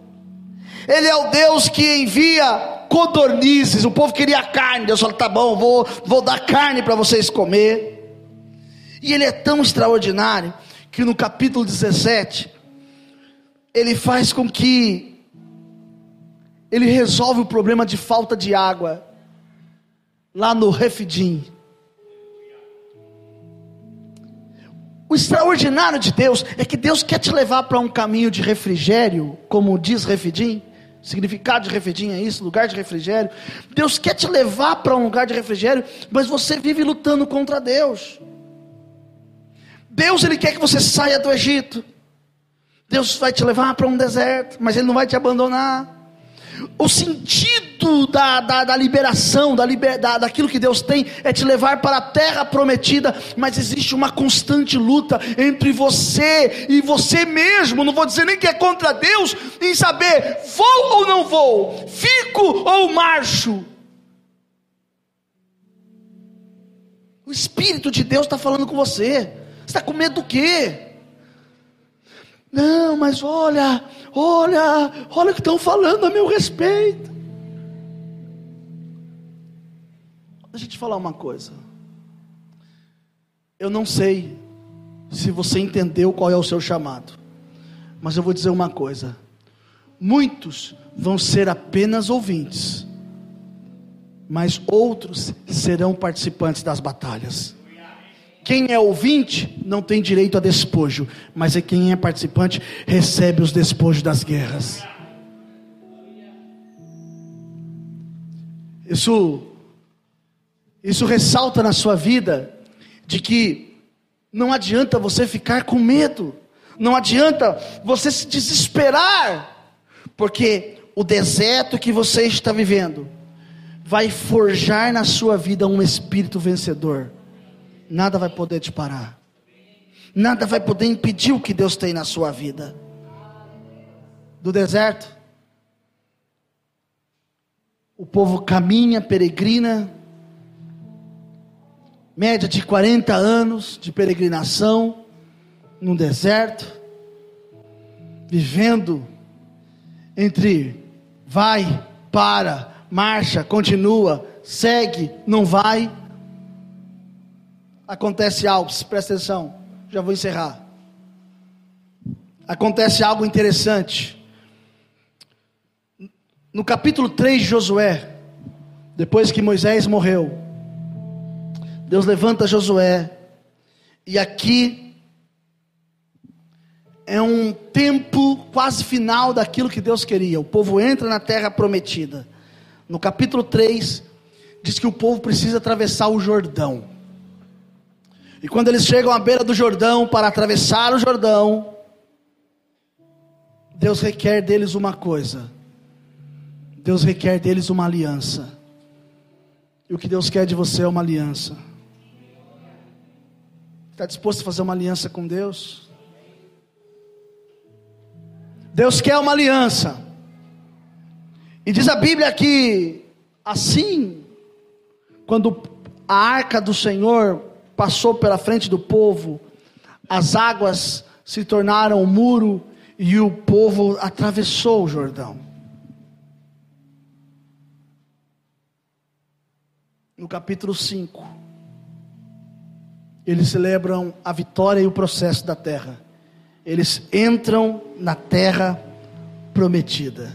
ele é o Deus que envia codornizes. O povo queria carne, Deus falou: tá bom, vou, vou dar carne para vocês comer. E ele é tão extraordinário que no capítulo 17, ele faz com que ele resolve o problema de falta de água lá no Refidim. O extraordinário de Deus é que Deus quer te levar para um caminho de refrigério, como diz Refidim. Significado de Refidim é isso, lugar de refrigério. Deus quer te levar para um lugar de refrigério, mas você vive lutando contra Deus. Deus ele quer que você saia do Egito. Deus vai te levar para um deserto, mas ele não vai te abandonar o sentido da, da, da liberação, da liber, da, daquilo que Deus tem, é te levar para a terra prometida, mas existe uma constante luta entre você e você mesmo, não vou dizer nem que é contra Deus, em saber, vou ou não vou, fico ou marcho. O Espírito de Deus está falando com você, você está com medo do quê? Não, mas olha, olha, olha o que estão falando a meu respeito. Deixa eu te falar uma coisa. Eu não sei se você entendeu qual é o seu chamado, mas eu vou dizer uma coisa: muitos vão ser apenas ouvintes, mas outros serão participantes das batalhas. Quem é ouvinte não tem direito a despojo, mas é quem é participante recebe os despojos das guerras. Isso isso ressalta na sua vida de que não adianta você ficar com medo, não adianta você se desesperar, porque o deserto que você está vivendo vai forjar na sua vida um espírito vencedor nada vai poder te parar. Nada vai poder impedir o que Deus tem na sua vida. Do deserto, o povo caminha, peregrina, média de 40 anos de peregrinação, no deserto, vivendo entre vai, para, marcha, continua, segue, não vai acontece algo, presta atenção, já vou encerrar. Acontece algo interessante. No capítulo 3 de Josué, depois que Moisés morreu, Deus levanta Josué, e aqui é um tempo quase final daquilo que Deus queria. O povo entra na terra prometida. No capítulo 3, diz que o povo precisa atravessar o Jordão. E quando eles chegam à beira do Jordão para atravessar o Jordão, Deus requer deles uma coisa. Deus requer deles uma aliança. E o que Deus quer de você é uma aliança. Está disposto a fazer uma aliança com Deus? Deus quer uma aliança. E diz a Bíblia que assim, quando a arca do Senhor passou pela frente do povo, as águas se tornaram um muro e o povo atravessou o Jordão. No capítulo 5, eles celebram a vitória e o processo da terra. Eles entram na terra prometida.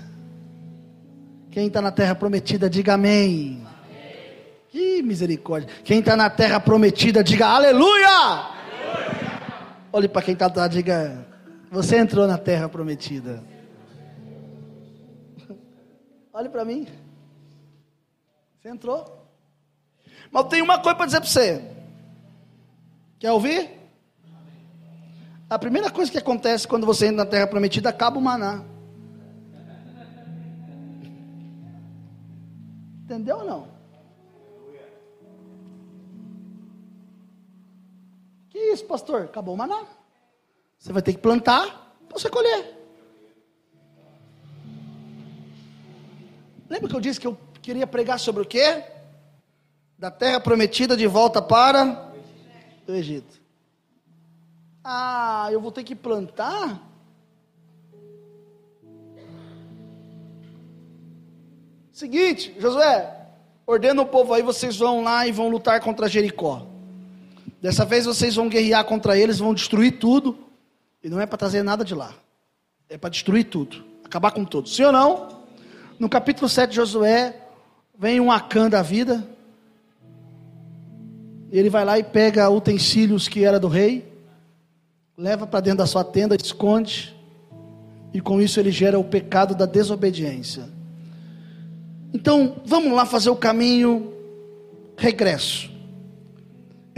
Quem está na terra prometida, diga amém. Que misericórdia. Quem está na terra prometida, diga aleluia. aleluia. Olhe para quem está lá, diga: Você entrou na terra prometida. Olhe para mim. Você entrou. Mas eu tenho uma coisa para dizer para você. Quer ouvir? A primeira coisa que acontece quando você entra na terra prometida, acaba o maná. Entendeu ou não? Isso, pastor? Acabou o maná. Você vai ter que plantar para você colher. Lembra que eu disse que eu queria pregar sobre o quê? Da terra prometida de volta para o Egito. Ah, eu vou ter que plantar? Seguinte, Josué, ordena o povo aí, vocês vão lá e vão lutar contra Jericó. Dessa vez vocês vão guerrear contra eles, vão destruir tudo. E não é para trazer nada de lá. É para destruir tudo. Acabar com tudo. Sim ou não? No capítulo 7 de Josué, vem um Acã da vida. Ele vai lá e pega utensílios que era do rei, leva para dentro da sua tenda, esconde, e com isso ele gera o pecado da desobediência. Então, vamos lá fazer o caminho regresso.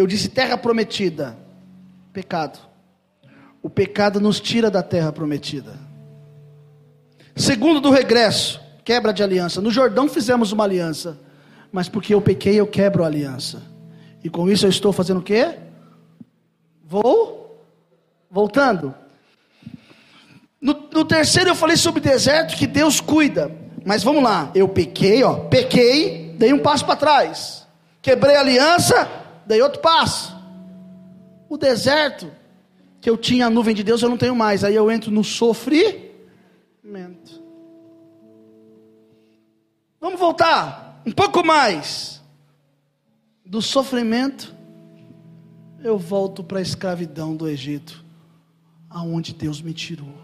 Eu disse terra prometida, pecado. O pecado nos tira da terra prometida. Segundo do regresso, quebra de aliança. No Jordão fizemos uma aliança, mas porque eu pequei, eu quebro a aliança. E com isso eu estou fazendo o quê? Vou voltando. No, no terceiro eu falei sobre deserto que Deus cuida. Mas vamos lá, eu pequei, ó, pequei, dei um passo para trás. Quebrei a aliança, dei outro passo. O deserto, que eu tinha a nuvem de Deus, eu não tenho mais. Aí eu entro no sofrimento. Vamos voltar um pouco mais. Do sofrimento, eu volto para a escravidão do Egito, aonde Deus me tirou.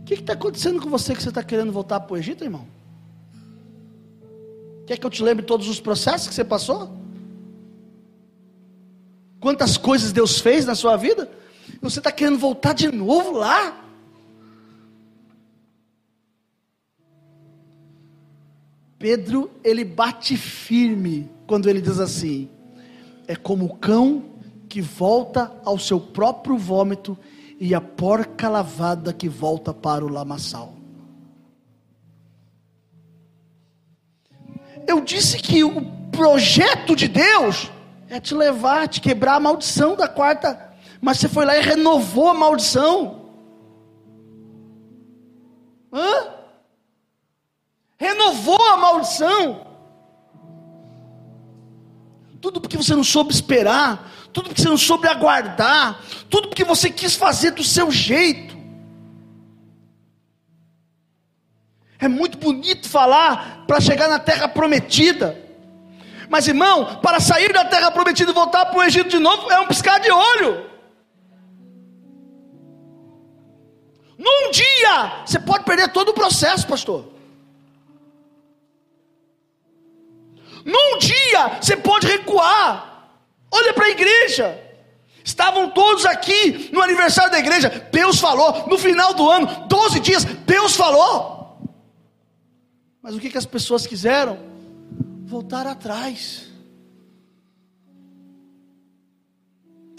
O que está acontecendo com você que você está querendo voltar para o Egito, irmão? Quer que eu te lembre todos os processos que você passou? Quantas coisas Deus fez na sua vida? Você está querendo voltar de novo lá? Pedro, ele bate firme quando ele diz assim: é como o cão que volta ao seu próprio vômito e a porca lavada que volta para o lamaçal. Eu disse que o projeto de Deus é te levar, te quebrar a maldição da quarta, mas você foi lá e renovou a maldição. Hã? Renovou a maldição. Tudo porque você não soube esperar, tudo porque você não soube aguardar, tudo porque você quis fazer do seu jeito. É muito bonito falar para chegar na terra prometida. Mas irmão, para sair da terra prometida e voltar para o Egito de novo, é um piscar de olho. Num dia, você pode perder todo o processo, pastor. Num dia, você pode recuar. Olha para a igreja. Estavam todos aqui no aniversário da igreja. Deus falou. No final do ano, 12 dias, Deus falou. Mas o que, que as pessoas quiseram? Voltar atrás.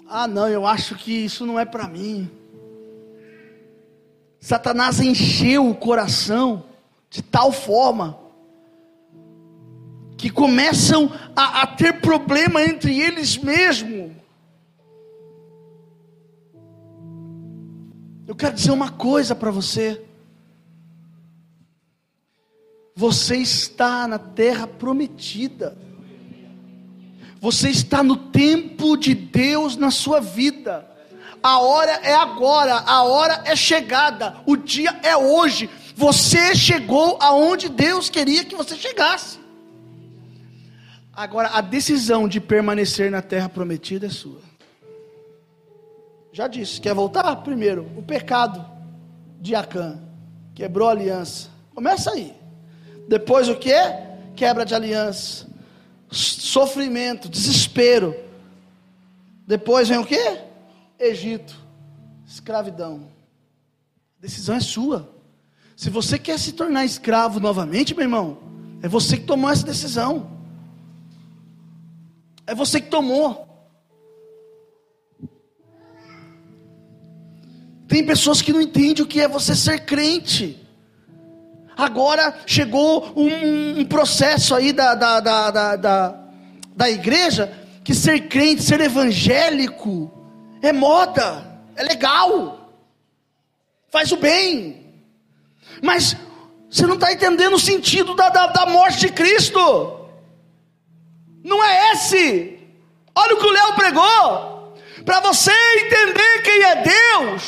Ah, não, eu acho que isso não é para mim. Satanás encheu o coração de tal forma que começam a, a ter problema entre eles mesmos. Eu quero dizer uma coisa para você. Você está na terra prometida. Você está no tempo de Deus na sua vida. A hora é agora, a hora é chegada, o dia é hoje. Você chegou aonde Deus queria que você chegasse. Agora, a decisão de permanecer na terra prometida é sua. Já disse, quer voltar? Primeiro, o pecado de Acã. Quebrou a aliança. Começa aí. Depois o que? Quebra de aliança. Sofrimento, desespero. Depois vem o que? Egito. Escravidão. A decisão é sua. Se você quer se tornar escravo novamente, meu irmão, É você que tomou essa decisão. É você que tomou. Tem pessoas que não entendem o que é você ser crente. Agora chegou um, um processo aí da, da, da, da, da, da igreja que ser crente, ser evangélico, é moda, é legal, faz o bem. Mas você não está entendendo o sentido da, da, da morte de Cristo. Não é esse. Olha o que o Léo pregou. Para você entender quem é Deus,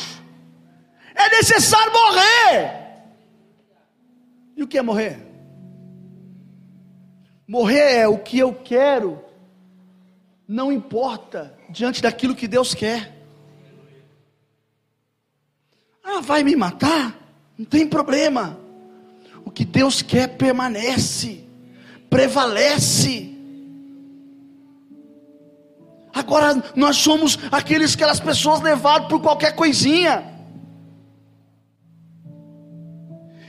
é necessário morrer. E o que é morrer? Morrer é o que eu quero, não importa diante daquilo que Deus quer. Ah, vai me matar? Não tem problema. O que Deus quer permanece, prevalece. Agora nós somos aqueles aquelas pessoas levadas por qualquer coisinha.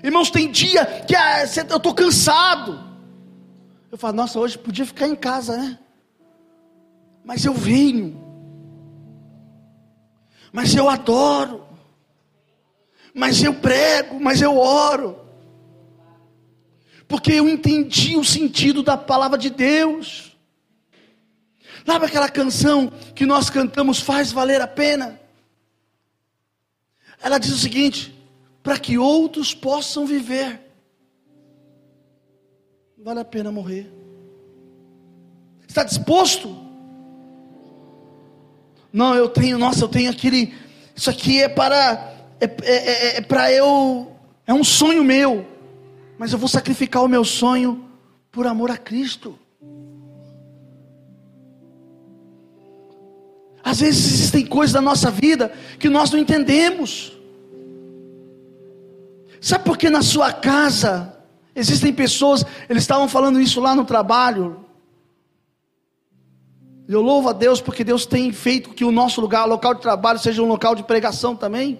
Irmãos, tem dia que ah, eu estou cansado. Eu falo, nossa, hoje podia ficar em casa, né? Mas eu venho. Mas eu adoro. Mas eu prego, mas eu oro. Porque eu entendi o sentido da palavra de Deus. Sabe aquela canção que nós cantamos, faz valer a pena? Ela diz o seguinte: para que outros possam viver. Vale a pena morrer. Está disposto? Não, eu tenho, nossa, eu tenho aquele. Isso aqui é para. É, é, é, é para eu. É um sonho meu. Mas eu vou sacrificar o meu sonho por amor a Cristo. Às vezes existem coisas na nossa vida que nós não entendemos. Sabe por que na sua casa existem pessoas, eles estavam falando isso lá no trabalho. Eu louvo a Deus porque Deus tem feito que o nosso lugar, o local de trabalho, seja um local de pregação também.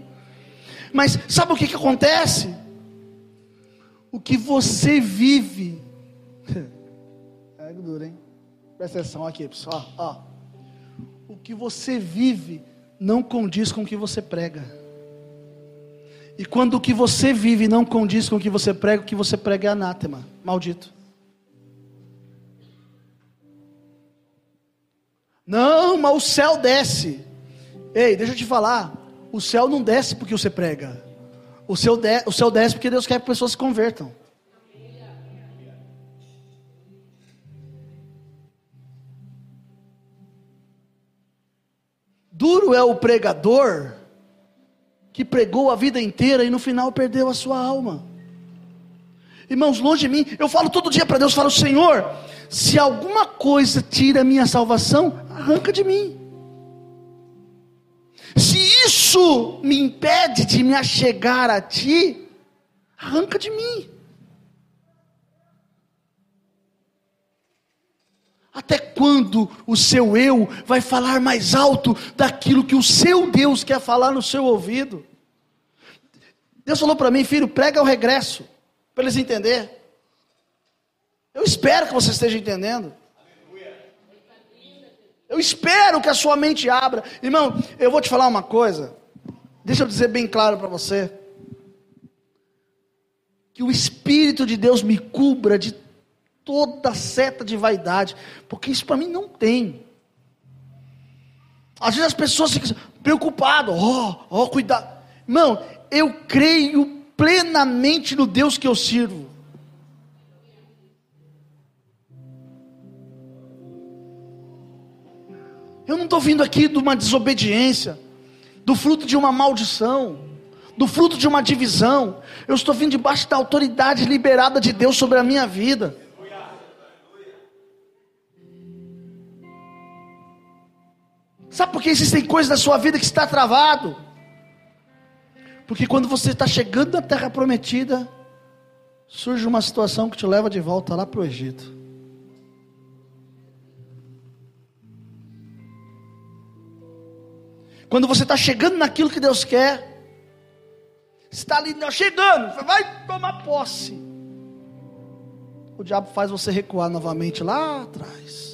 Mas sabe o que, que acontece? O que você vive. É duro, hein? Presta atenção aqui, pessoal. Ó. O que você vive não condiz com o que você prega. E quando o que você vive não condiz com o que você prega, o que você prega é anátema, maldito. Não, mas o céu desce. Ei, deixa eu te falar. O céu não desce porque você prega. O céu, de, o céu desce porque Deus quer que pessoas se convertam. Duro é o pregador que pregou a vida inteira e no final perdeu a sua alma. Irmãos, longe de mim, eu falo todo dia para Deus, falo, Senhor, se alguma coisa tira a minha salvação, arranca de mim. Se isso me impede de me achegar a Ti, arranca de mim. Até quando o seu eu vai falar mais alto daquilo que o seu Deus quer falar no seu ouvido? Deus falou para mim, filho, prega o regresso, para eles entenderem. Eu espero que você esteja entendendo. Eu espero que a sua mente abra. Irmão, eu vou te falar uma coisa. Deixa eu dizer bem claro para você. Que o Espírito de Deus me cubra de toda seta de vaidade, porque isso para mim não tem. Às vezes as pessoas ficam preocupadas, ó, oh, ó, oh, cuidado. Irmão, eu creio plenamente no Deus que eu sirvo. Eu não estou vindo aqui de uma desobediência, do fruto de uma maldição, do fruto de uma divisão. Eu estou vindo debaixo da autoridade liberada de Deus sobre a minha vida. Sabe por que existem coisas na sua vida que está travado? Porque quando você está chegando na terra prometida, surge uma situação que te leva de volta lá para o Egito. Quando você está chegando naquilo que Deus quer, está ali chegando, vai tomar posse. o diabo faz você recuar novamente lá atrás.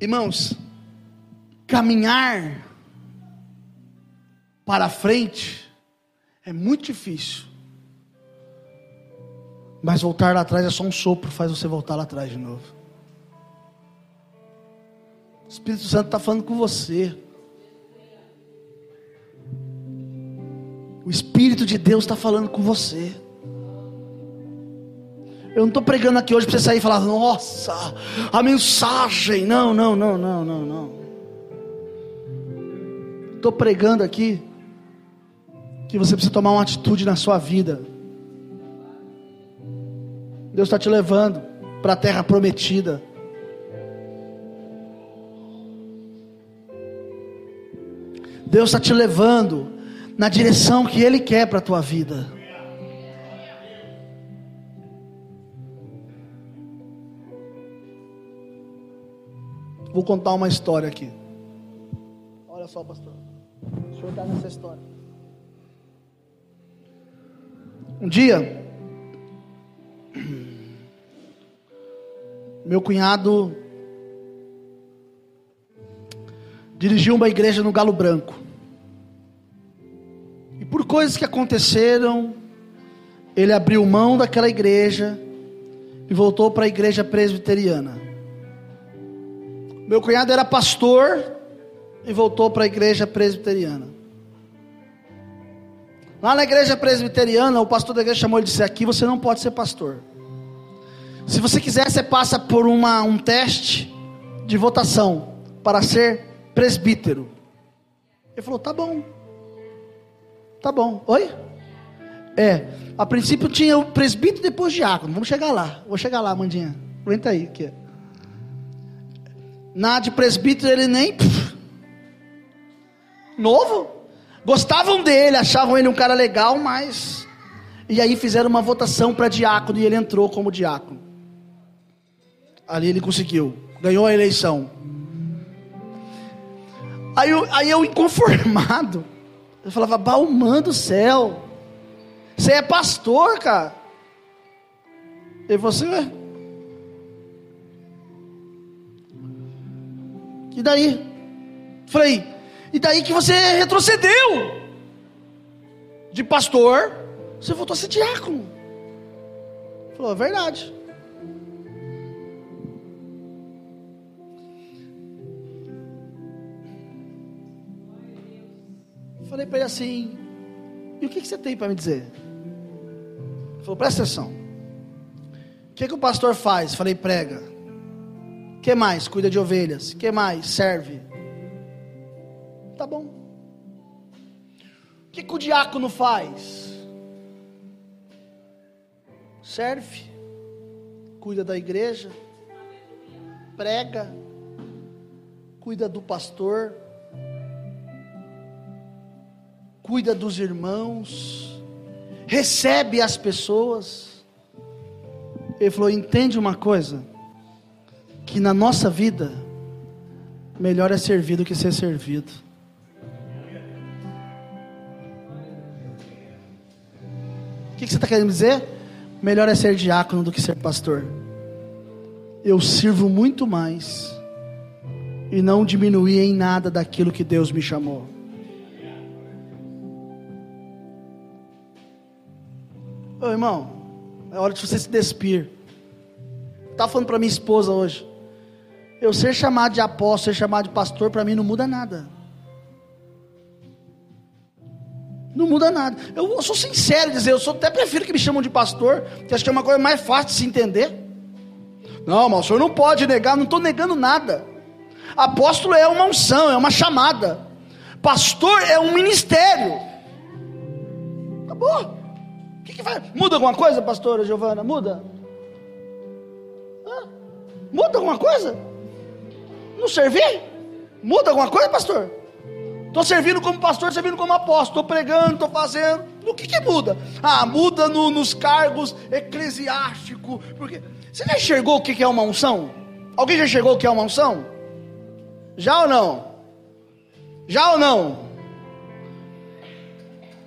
Irmãos, caminhar para frente é muito difícil. Mas voltar lá atrás é só um sopro, faz você voltar lá atrás de novo. O Espírito Santo está falando com você. O Espírito de Deus está falando com você. Eu não estou pregando aqui hoje para você sair e falar, nossa, a mensagem. Não, não, não, não, não, não. Estou pregando aqui que você precisa tomar uma atitude na sua vida. Deus está te levando para a terra prometida. Deus está te levando na direção que Ele quer para a tua vida. Vou contar uma história aqui. Olha só, pastor. O senhor está nessa história. Um dia, meu cunhado dirigiu uma igreja no Galo Branco. E por coisas que aconteceram, ele abriu mão daquela igreja e voltou para a igreja presbiteriana. Meu cunhado era pastor e voltou para a igreja presbiteriana. Lá na igreja presbiteriana, o pastor da igreja chamou ele e disse: Aqui você não pode ser pastor. Se você quiser, você passa por uma, um teste de votação para ser presbítero. Ele falou: Tá bom. Tá bom. Oi? É. A princípio tinha o presbítero depois diácono. Vamos chegar lá. Vou chegar lá, Mandinha. Aguenta aí. Aqui. Na de presbítero ele nem. Pff, novo. Gostavam dele, achavam ele um cara legal, mas. E aí fizeram uma votação para diácono e ele entrou como diácono. Ali ele conseguiu, ganhou a eleição. Aí eu, aí eu inconformado, eu falava, Balmã do céu, você é pastor, cara. Ele falou assim, E daí? Falei, e daí que você retrocedeu de pastor, você voltou a ser diácono. Falou, é verdade. Falei para ele assim: E o que, que você tem para me dizer? Ele falou: Presta atenção. O que, que o pastor faz? Falei: Prega. Que mais? Cuida de ovelhas. Que mais? Serve. Tá bom. O que, que o diácono faz? Serve, cuida da igreja, prega, cuida do pastor, cuida dos irmãos, recebe as pessoas. Ele falou: entende uma coisa? Que na nossa vida, melhor é servir do que ser servido. O que, você está querendo dizer? Melhor é ser diácono do que ser pastor. Eu sirvo muito mais e não diminuir em nada daquilo que Deus me chamou. Ô irmão, é hora de você se despir. Tá falando para minha esposa hoje. Eu ser chamado de apóstolo, ser chamado de pastor, para mim não muda nada. Não muda nada. Eu, eu, sou sincero em dizer, eu sou, até prefiro que me chamam de pastor, que acho que é uma coisa mais fácil de se entender. Não, mas o senhor não pode negar, não estou negando nada. Apóstolo é uma unção, é uma chamada. Pastor é um ministério. Acabou. O que, que vai? Muda alguma coisa, pastora Giovana? Muda? Hã? Muda alguma coisa? Não servir? Muda alguma coisa, pastor? Estou servindo como pastor, servindo como apóstolo, estou pregando, estou fazendo. O que, que muda? Ah, muda no, nos cargos eclesiásticos. Porque você já enxergou o que, que é uma unção? Alguém já enxergou o que é uma unção? Já ou não? Já ou não?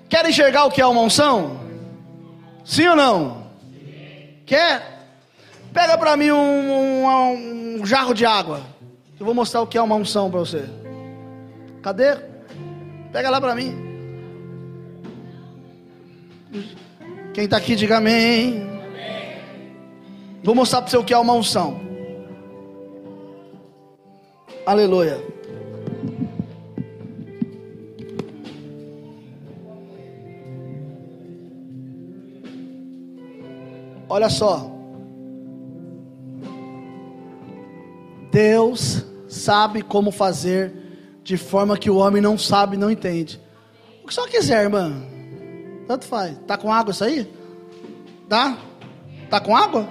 Quer enxergar o que é uma unção? Sim ou não? Quer? Pega para mim um, um, um jarro de água. Eu vou mostrar o que é uma unção para você. Cadê? Pega lá para mim. Quem está aqui, diga amém. Vou mostrar para você o que é uma unção. Aleluia. Olha só. Deus sabe como fazer de forma que o homem não sabe, não entende. O que só quiser, irmã. Tanto faz. Tá com água isso aí? Tá? Tá com água?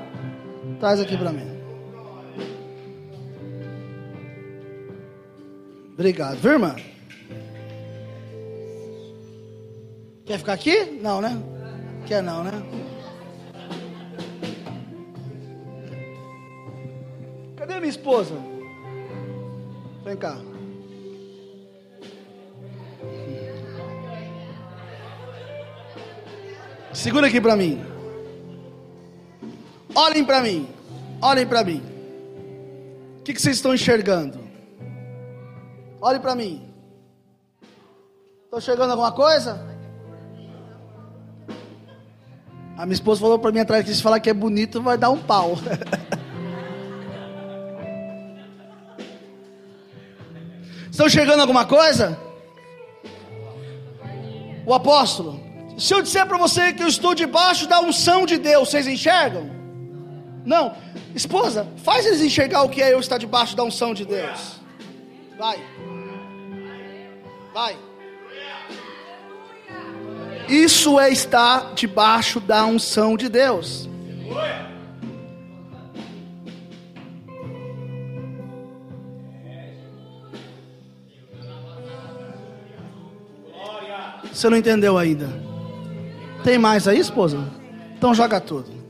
Traz aqui para mim. Obrigado, viu, irmã? Quer ficar aqui? Não, né? Quer não, né? Cadê minha esposa? Vem cá. Segura aqui para mim. Olhem para mim. Olhem para mim. O que, que vocês estão enxergando? Olhem para mim. Estou enxergando alguma coisa? A minha esposa falou para mim atrás que se falar que é bonito vai dar um pau. Estão enxergando alguma coisa? O apóstolo. Se eu disser para você que eu estou debaixo da unção de Deus, vocês enxergam? Não. Esposa, faz eles enxergar o que é eu estar debaixo da unção de Deus. Vai. Vai. Isso é estar debaixo da unção de Deus. Você não entendeu ainda? Tem mais aí, esposa? Então joga tudo.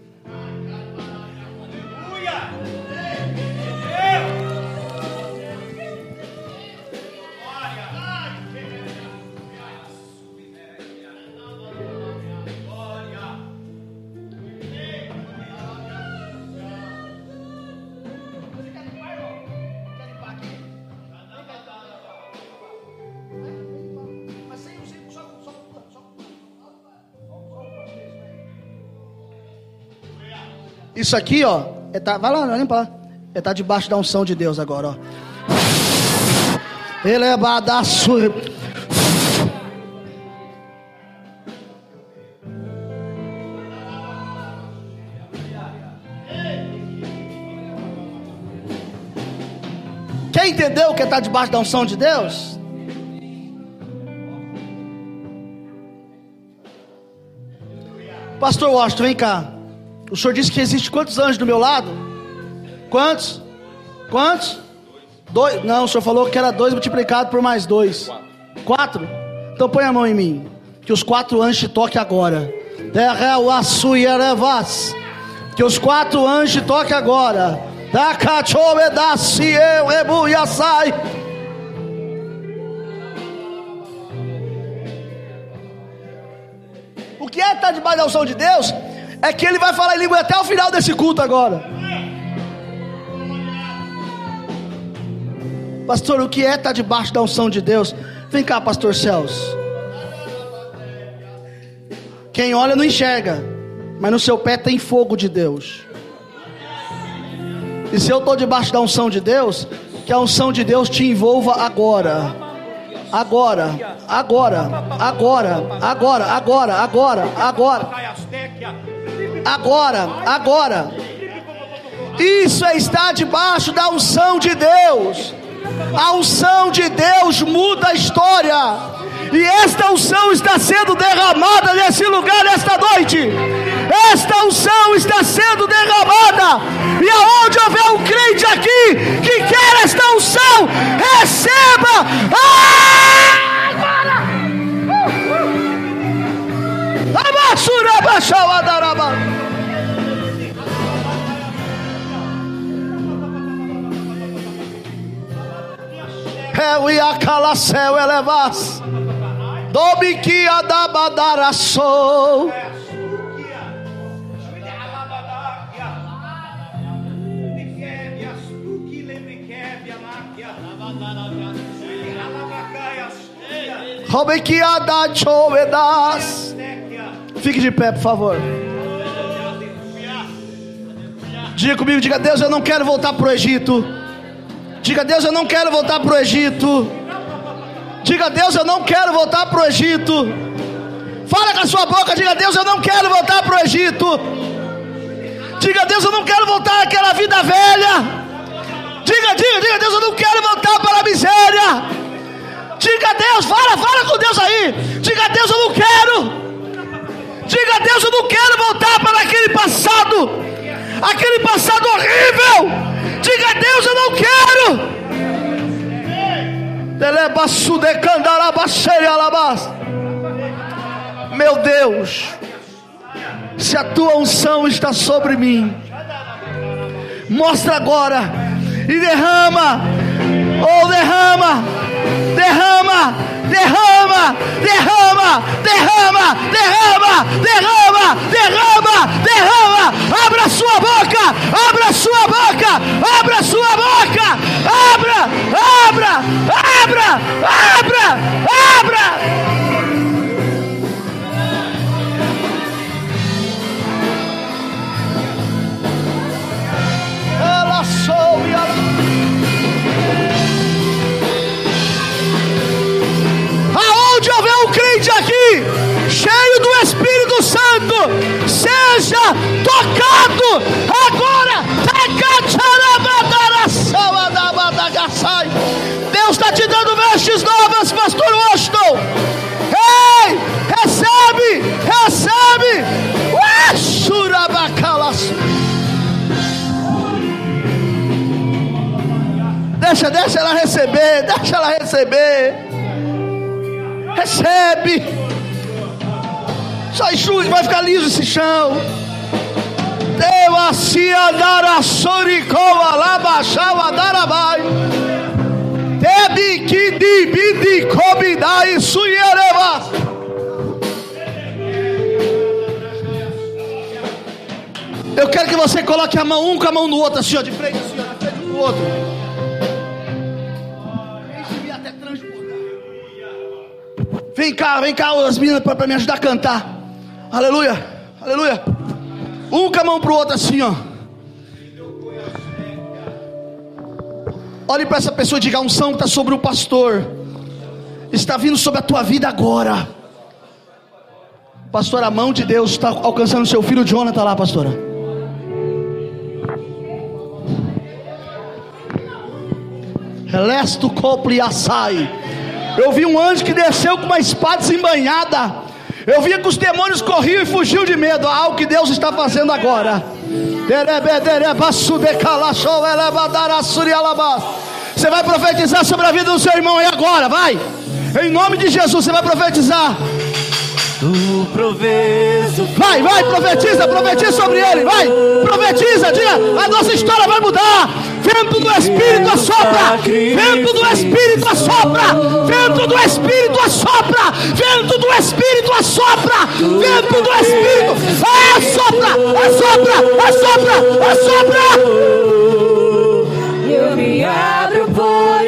Isso aqui, ó, é tá, vai lá, limpa lá. É tá debaixo da unção de Deus agora, ó. Ele é badaço. Quer entender o que está debaixo da unção de Deus? Pastor Washington, vem cá. O senhor disse que existe quantos anjos do meu lado? Quantos? Quantos? Dois. Não, o senhor falou que era dois multiplicado por mais dois. Quatro? Então põe a mão em mim. Que os quatro anjos te toquem agora. Que os quatro anjos te toquem agora. Sai. O que é estar debaixo da unção de Deus? É que ele vai falar em língua até o final desse culto agora. Pastor, o que é estar debaixo da unção de Deus? Vem cá, pastor Celso. Quem olha não enxerga, mas no seu pé tem fogo de Deus. E se eu estou debaixo da unção de Deus, que a unção de Deus te envolva agora. Agora, agora, agora, agora, agora, agora, agora. Agora, agora. Isso é estar debaixo da unção de Deus. A unção de Deus muda a história. E esta unção está sendo derramada nesse lugar esta noite. Esta unção está sendo derramada. E aonde houver um crente aqui que quer esta unção, receba. Ah! É o Iacala céu elevas. Dobiquia da badara sou. Robequiada chovedas. Fique de pé, por favor. Diga comigo, diga Deus, eu não quero voltar para o Egito. Diga Deus, eu não quero voltar para o Egito. Diga Deus, eu não quero voltar para o Egito. Fala com a sua boca, diga Deus, eu não quero voltar para o Egito. Diga Deus, eu não quero voltar àquela vida velha. Diga, diga, diga Deus, eu não quero voltar para a miséria. Diga Deus, fala, fala com Deus aí. Diga Deus, eu não quero. Diga Deus, eu não quero voltar para aquele passado. Aquele passado horrível. Diga Deus, eu não quero. Meu Deus, se a tua unção está sobre mim, mostra agora e derrama, ou oh, derrama, derrama, derrama, derrama, derrama, derrama, derrama, derrama, derrama. Abra sua boca, abra sua boca, abra sua boca, abra, abra, abra, abra, abra. Ela soube, ela... crente aqui, cheio do Espírito Santo, seja tocado agora. Deus está te dando vestes novas, Pastor Washington. Ei, recebe, recebe. Deixa, deixa ela receber, deixa ela receber. Recebe. Só enxugue, vai ficar liso esse chão. Deu a se andar a soricoa lá baixava darabai. Tebi que divide comida e suiereva. Eu quero que você coloque a mão um com a mão no outro, assim, ó, de frente, assim, ó, de frente um com o outro. Vem cá, vem cá, as meninas, para me ajudar a cantar. Aleluia, aleluia. Um com a mão pro outro assim, ó. Olhe para essa pessoa e diga: a unção está sobre o pastor está vindo sobre a tua vida agora. Pastor, a mão de Deus está alcançando seu filho Jonathan lá, pastora. Relesto copri assai. Eu vi um anjo que desceu com uma espada desembanhada. Eu via que os demônios corriam e fugiam de medo. Há algo que Deus está fazendo agora. Você vai profetizar sobre a vida do seu irmão aí agora, vai. Em nome de Jesus, você vai profetizar.
Tu.
Vai, vai, profetiza, profetiza sobre ele, vai, profetiza, diga, a nossa história vai mudar. Vento do Espírito assopra, vento do Espírito assopra, vento do Espírito assopra, vento do Espírito assopra, vento do Espírito! Assopra, assopra, assopra, assopra.
Eu me abro por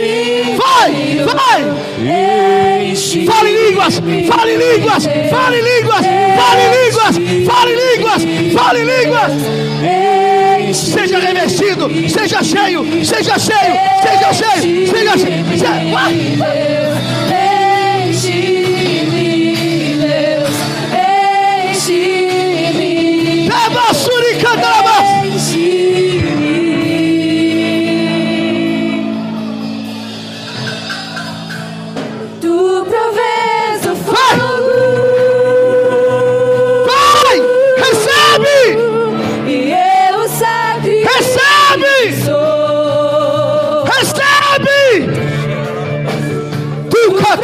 Vai, vai. Fale línguas, fale línguas, fale línguas, fale línguas, fale línguas, fale línguas. Seja revestido, seja cheio, seja cheio, seja cheio, seja cheio. Seja...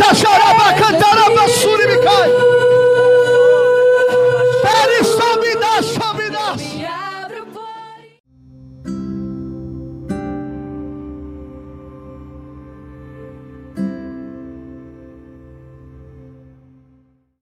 Canta, chorava, canta.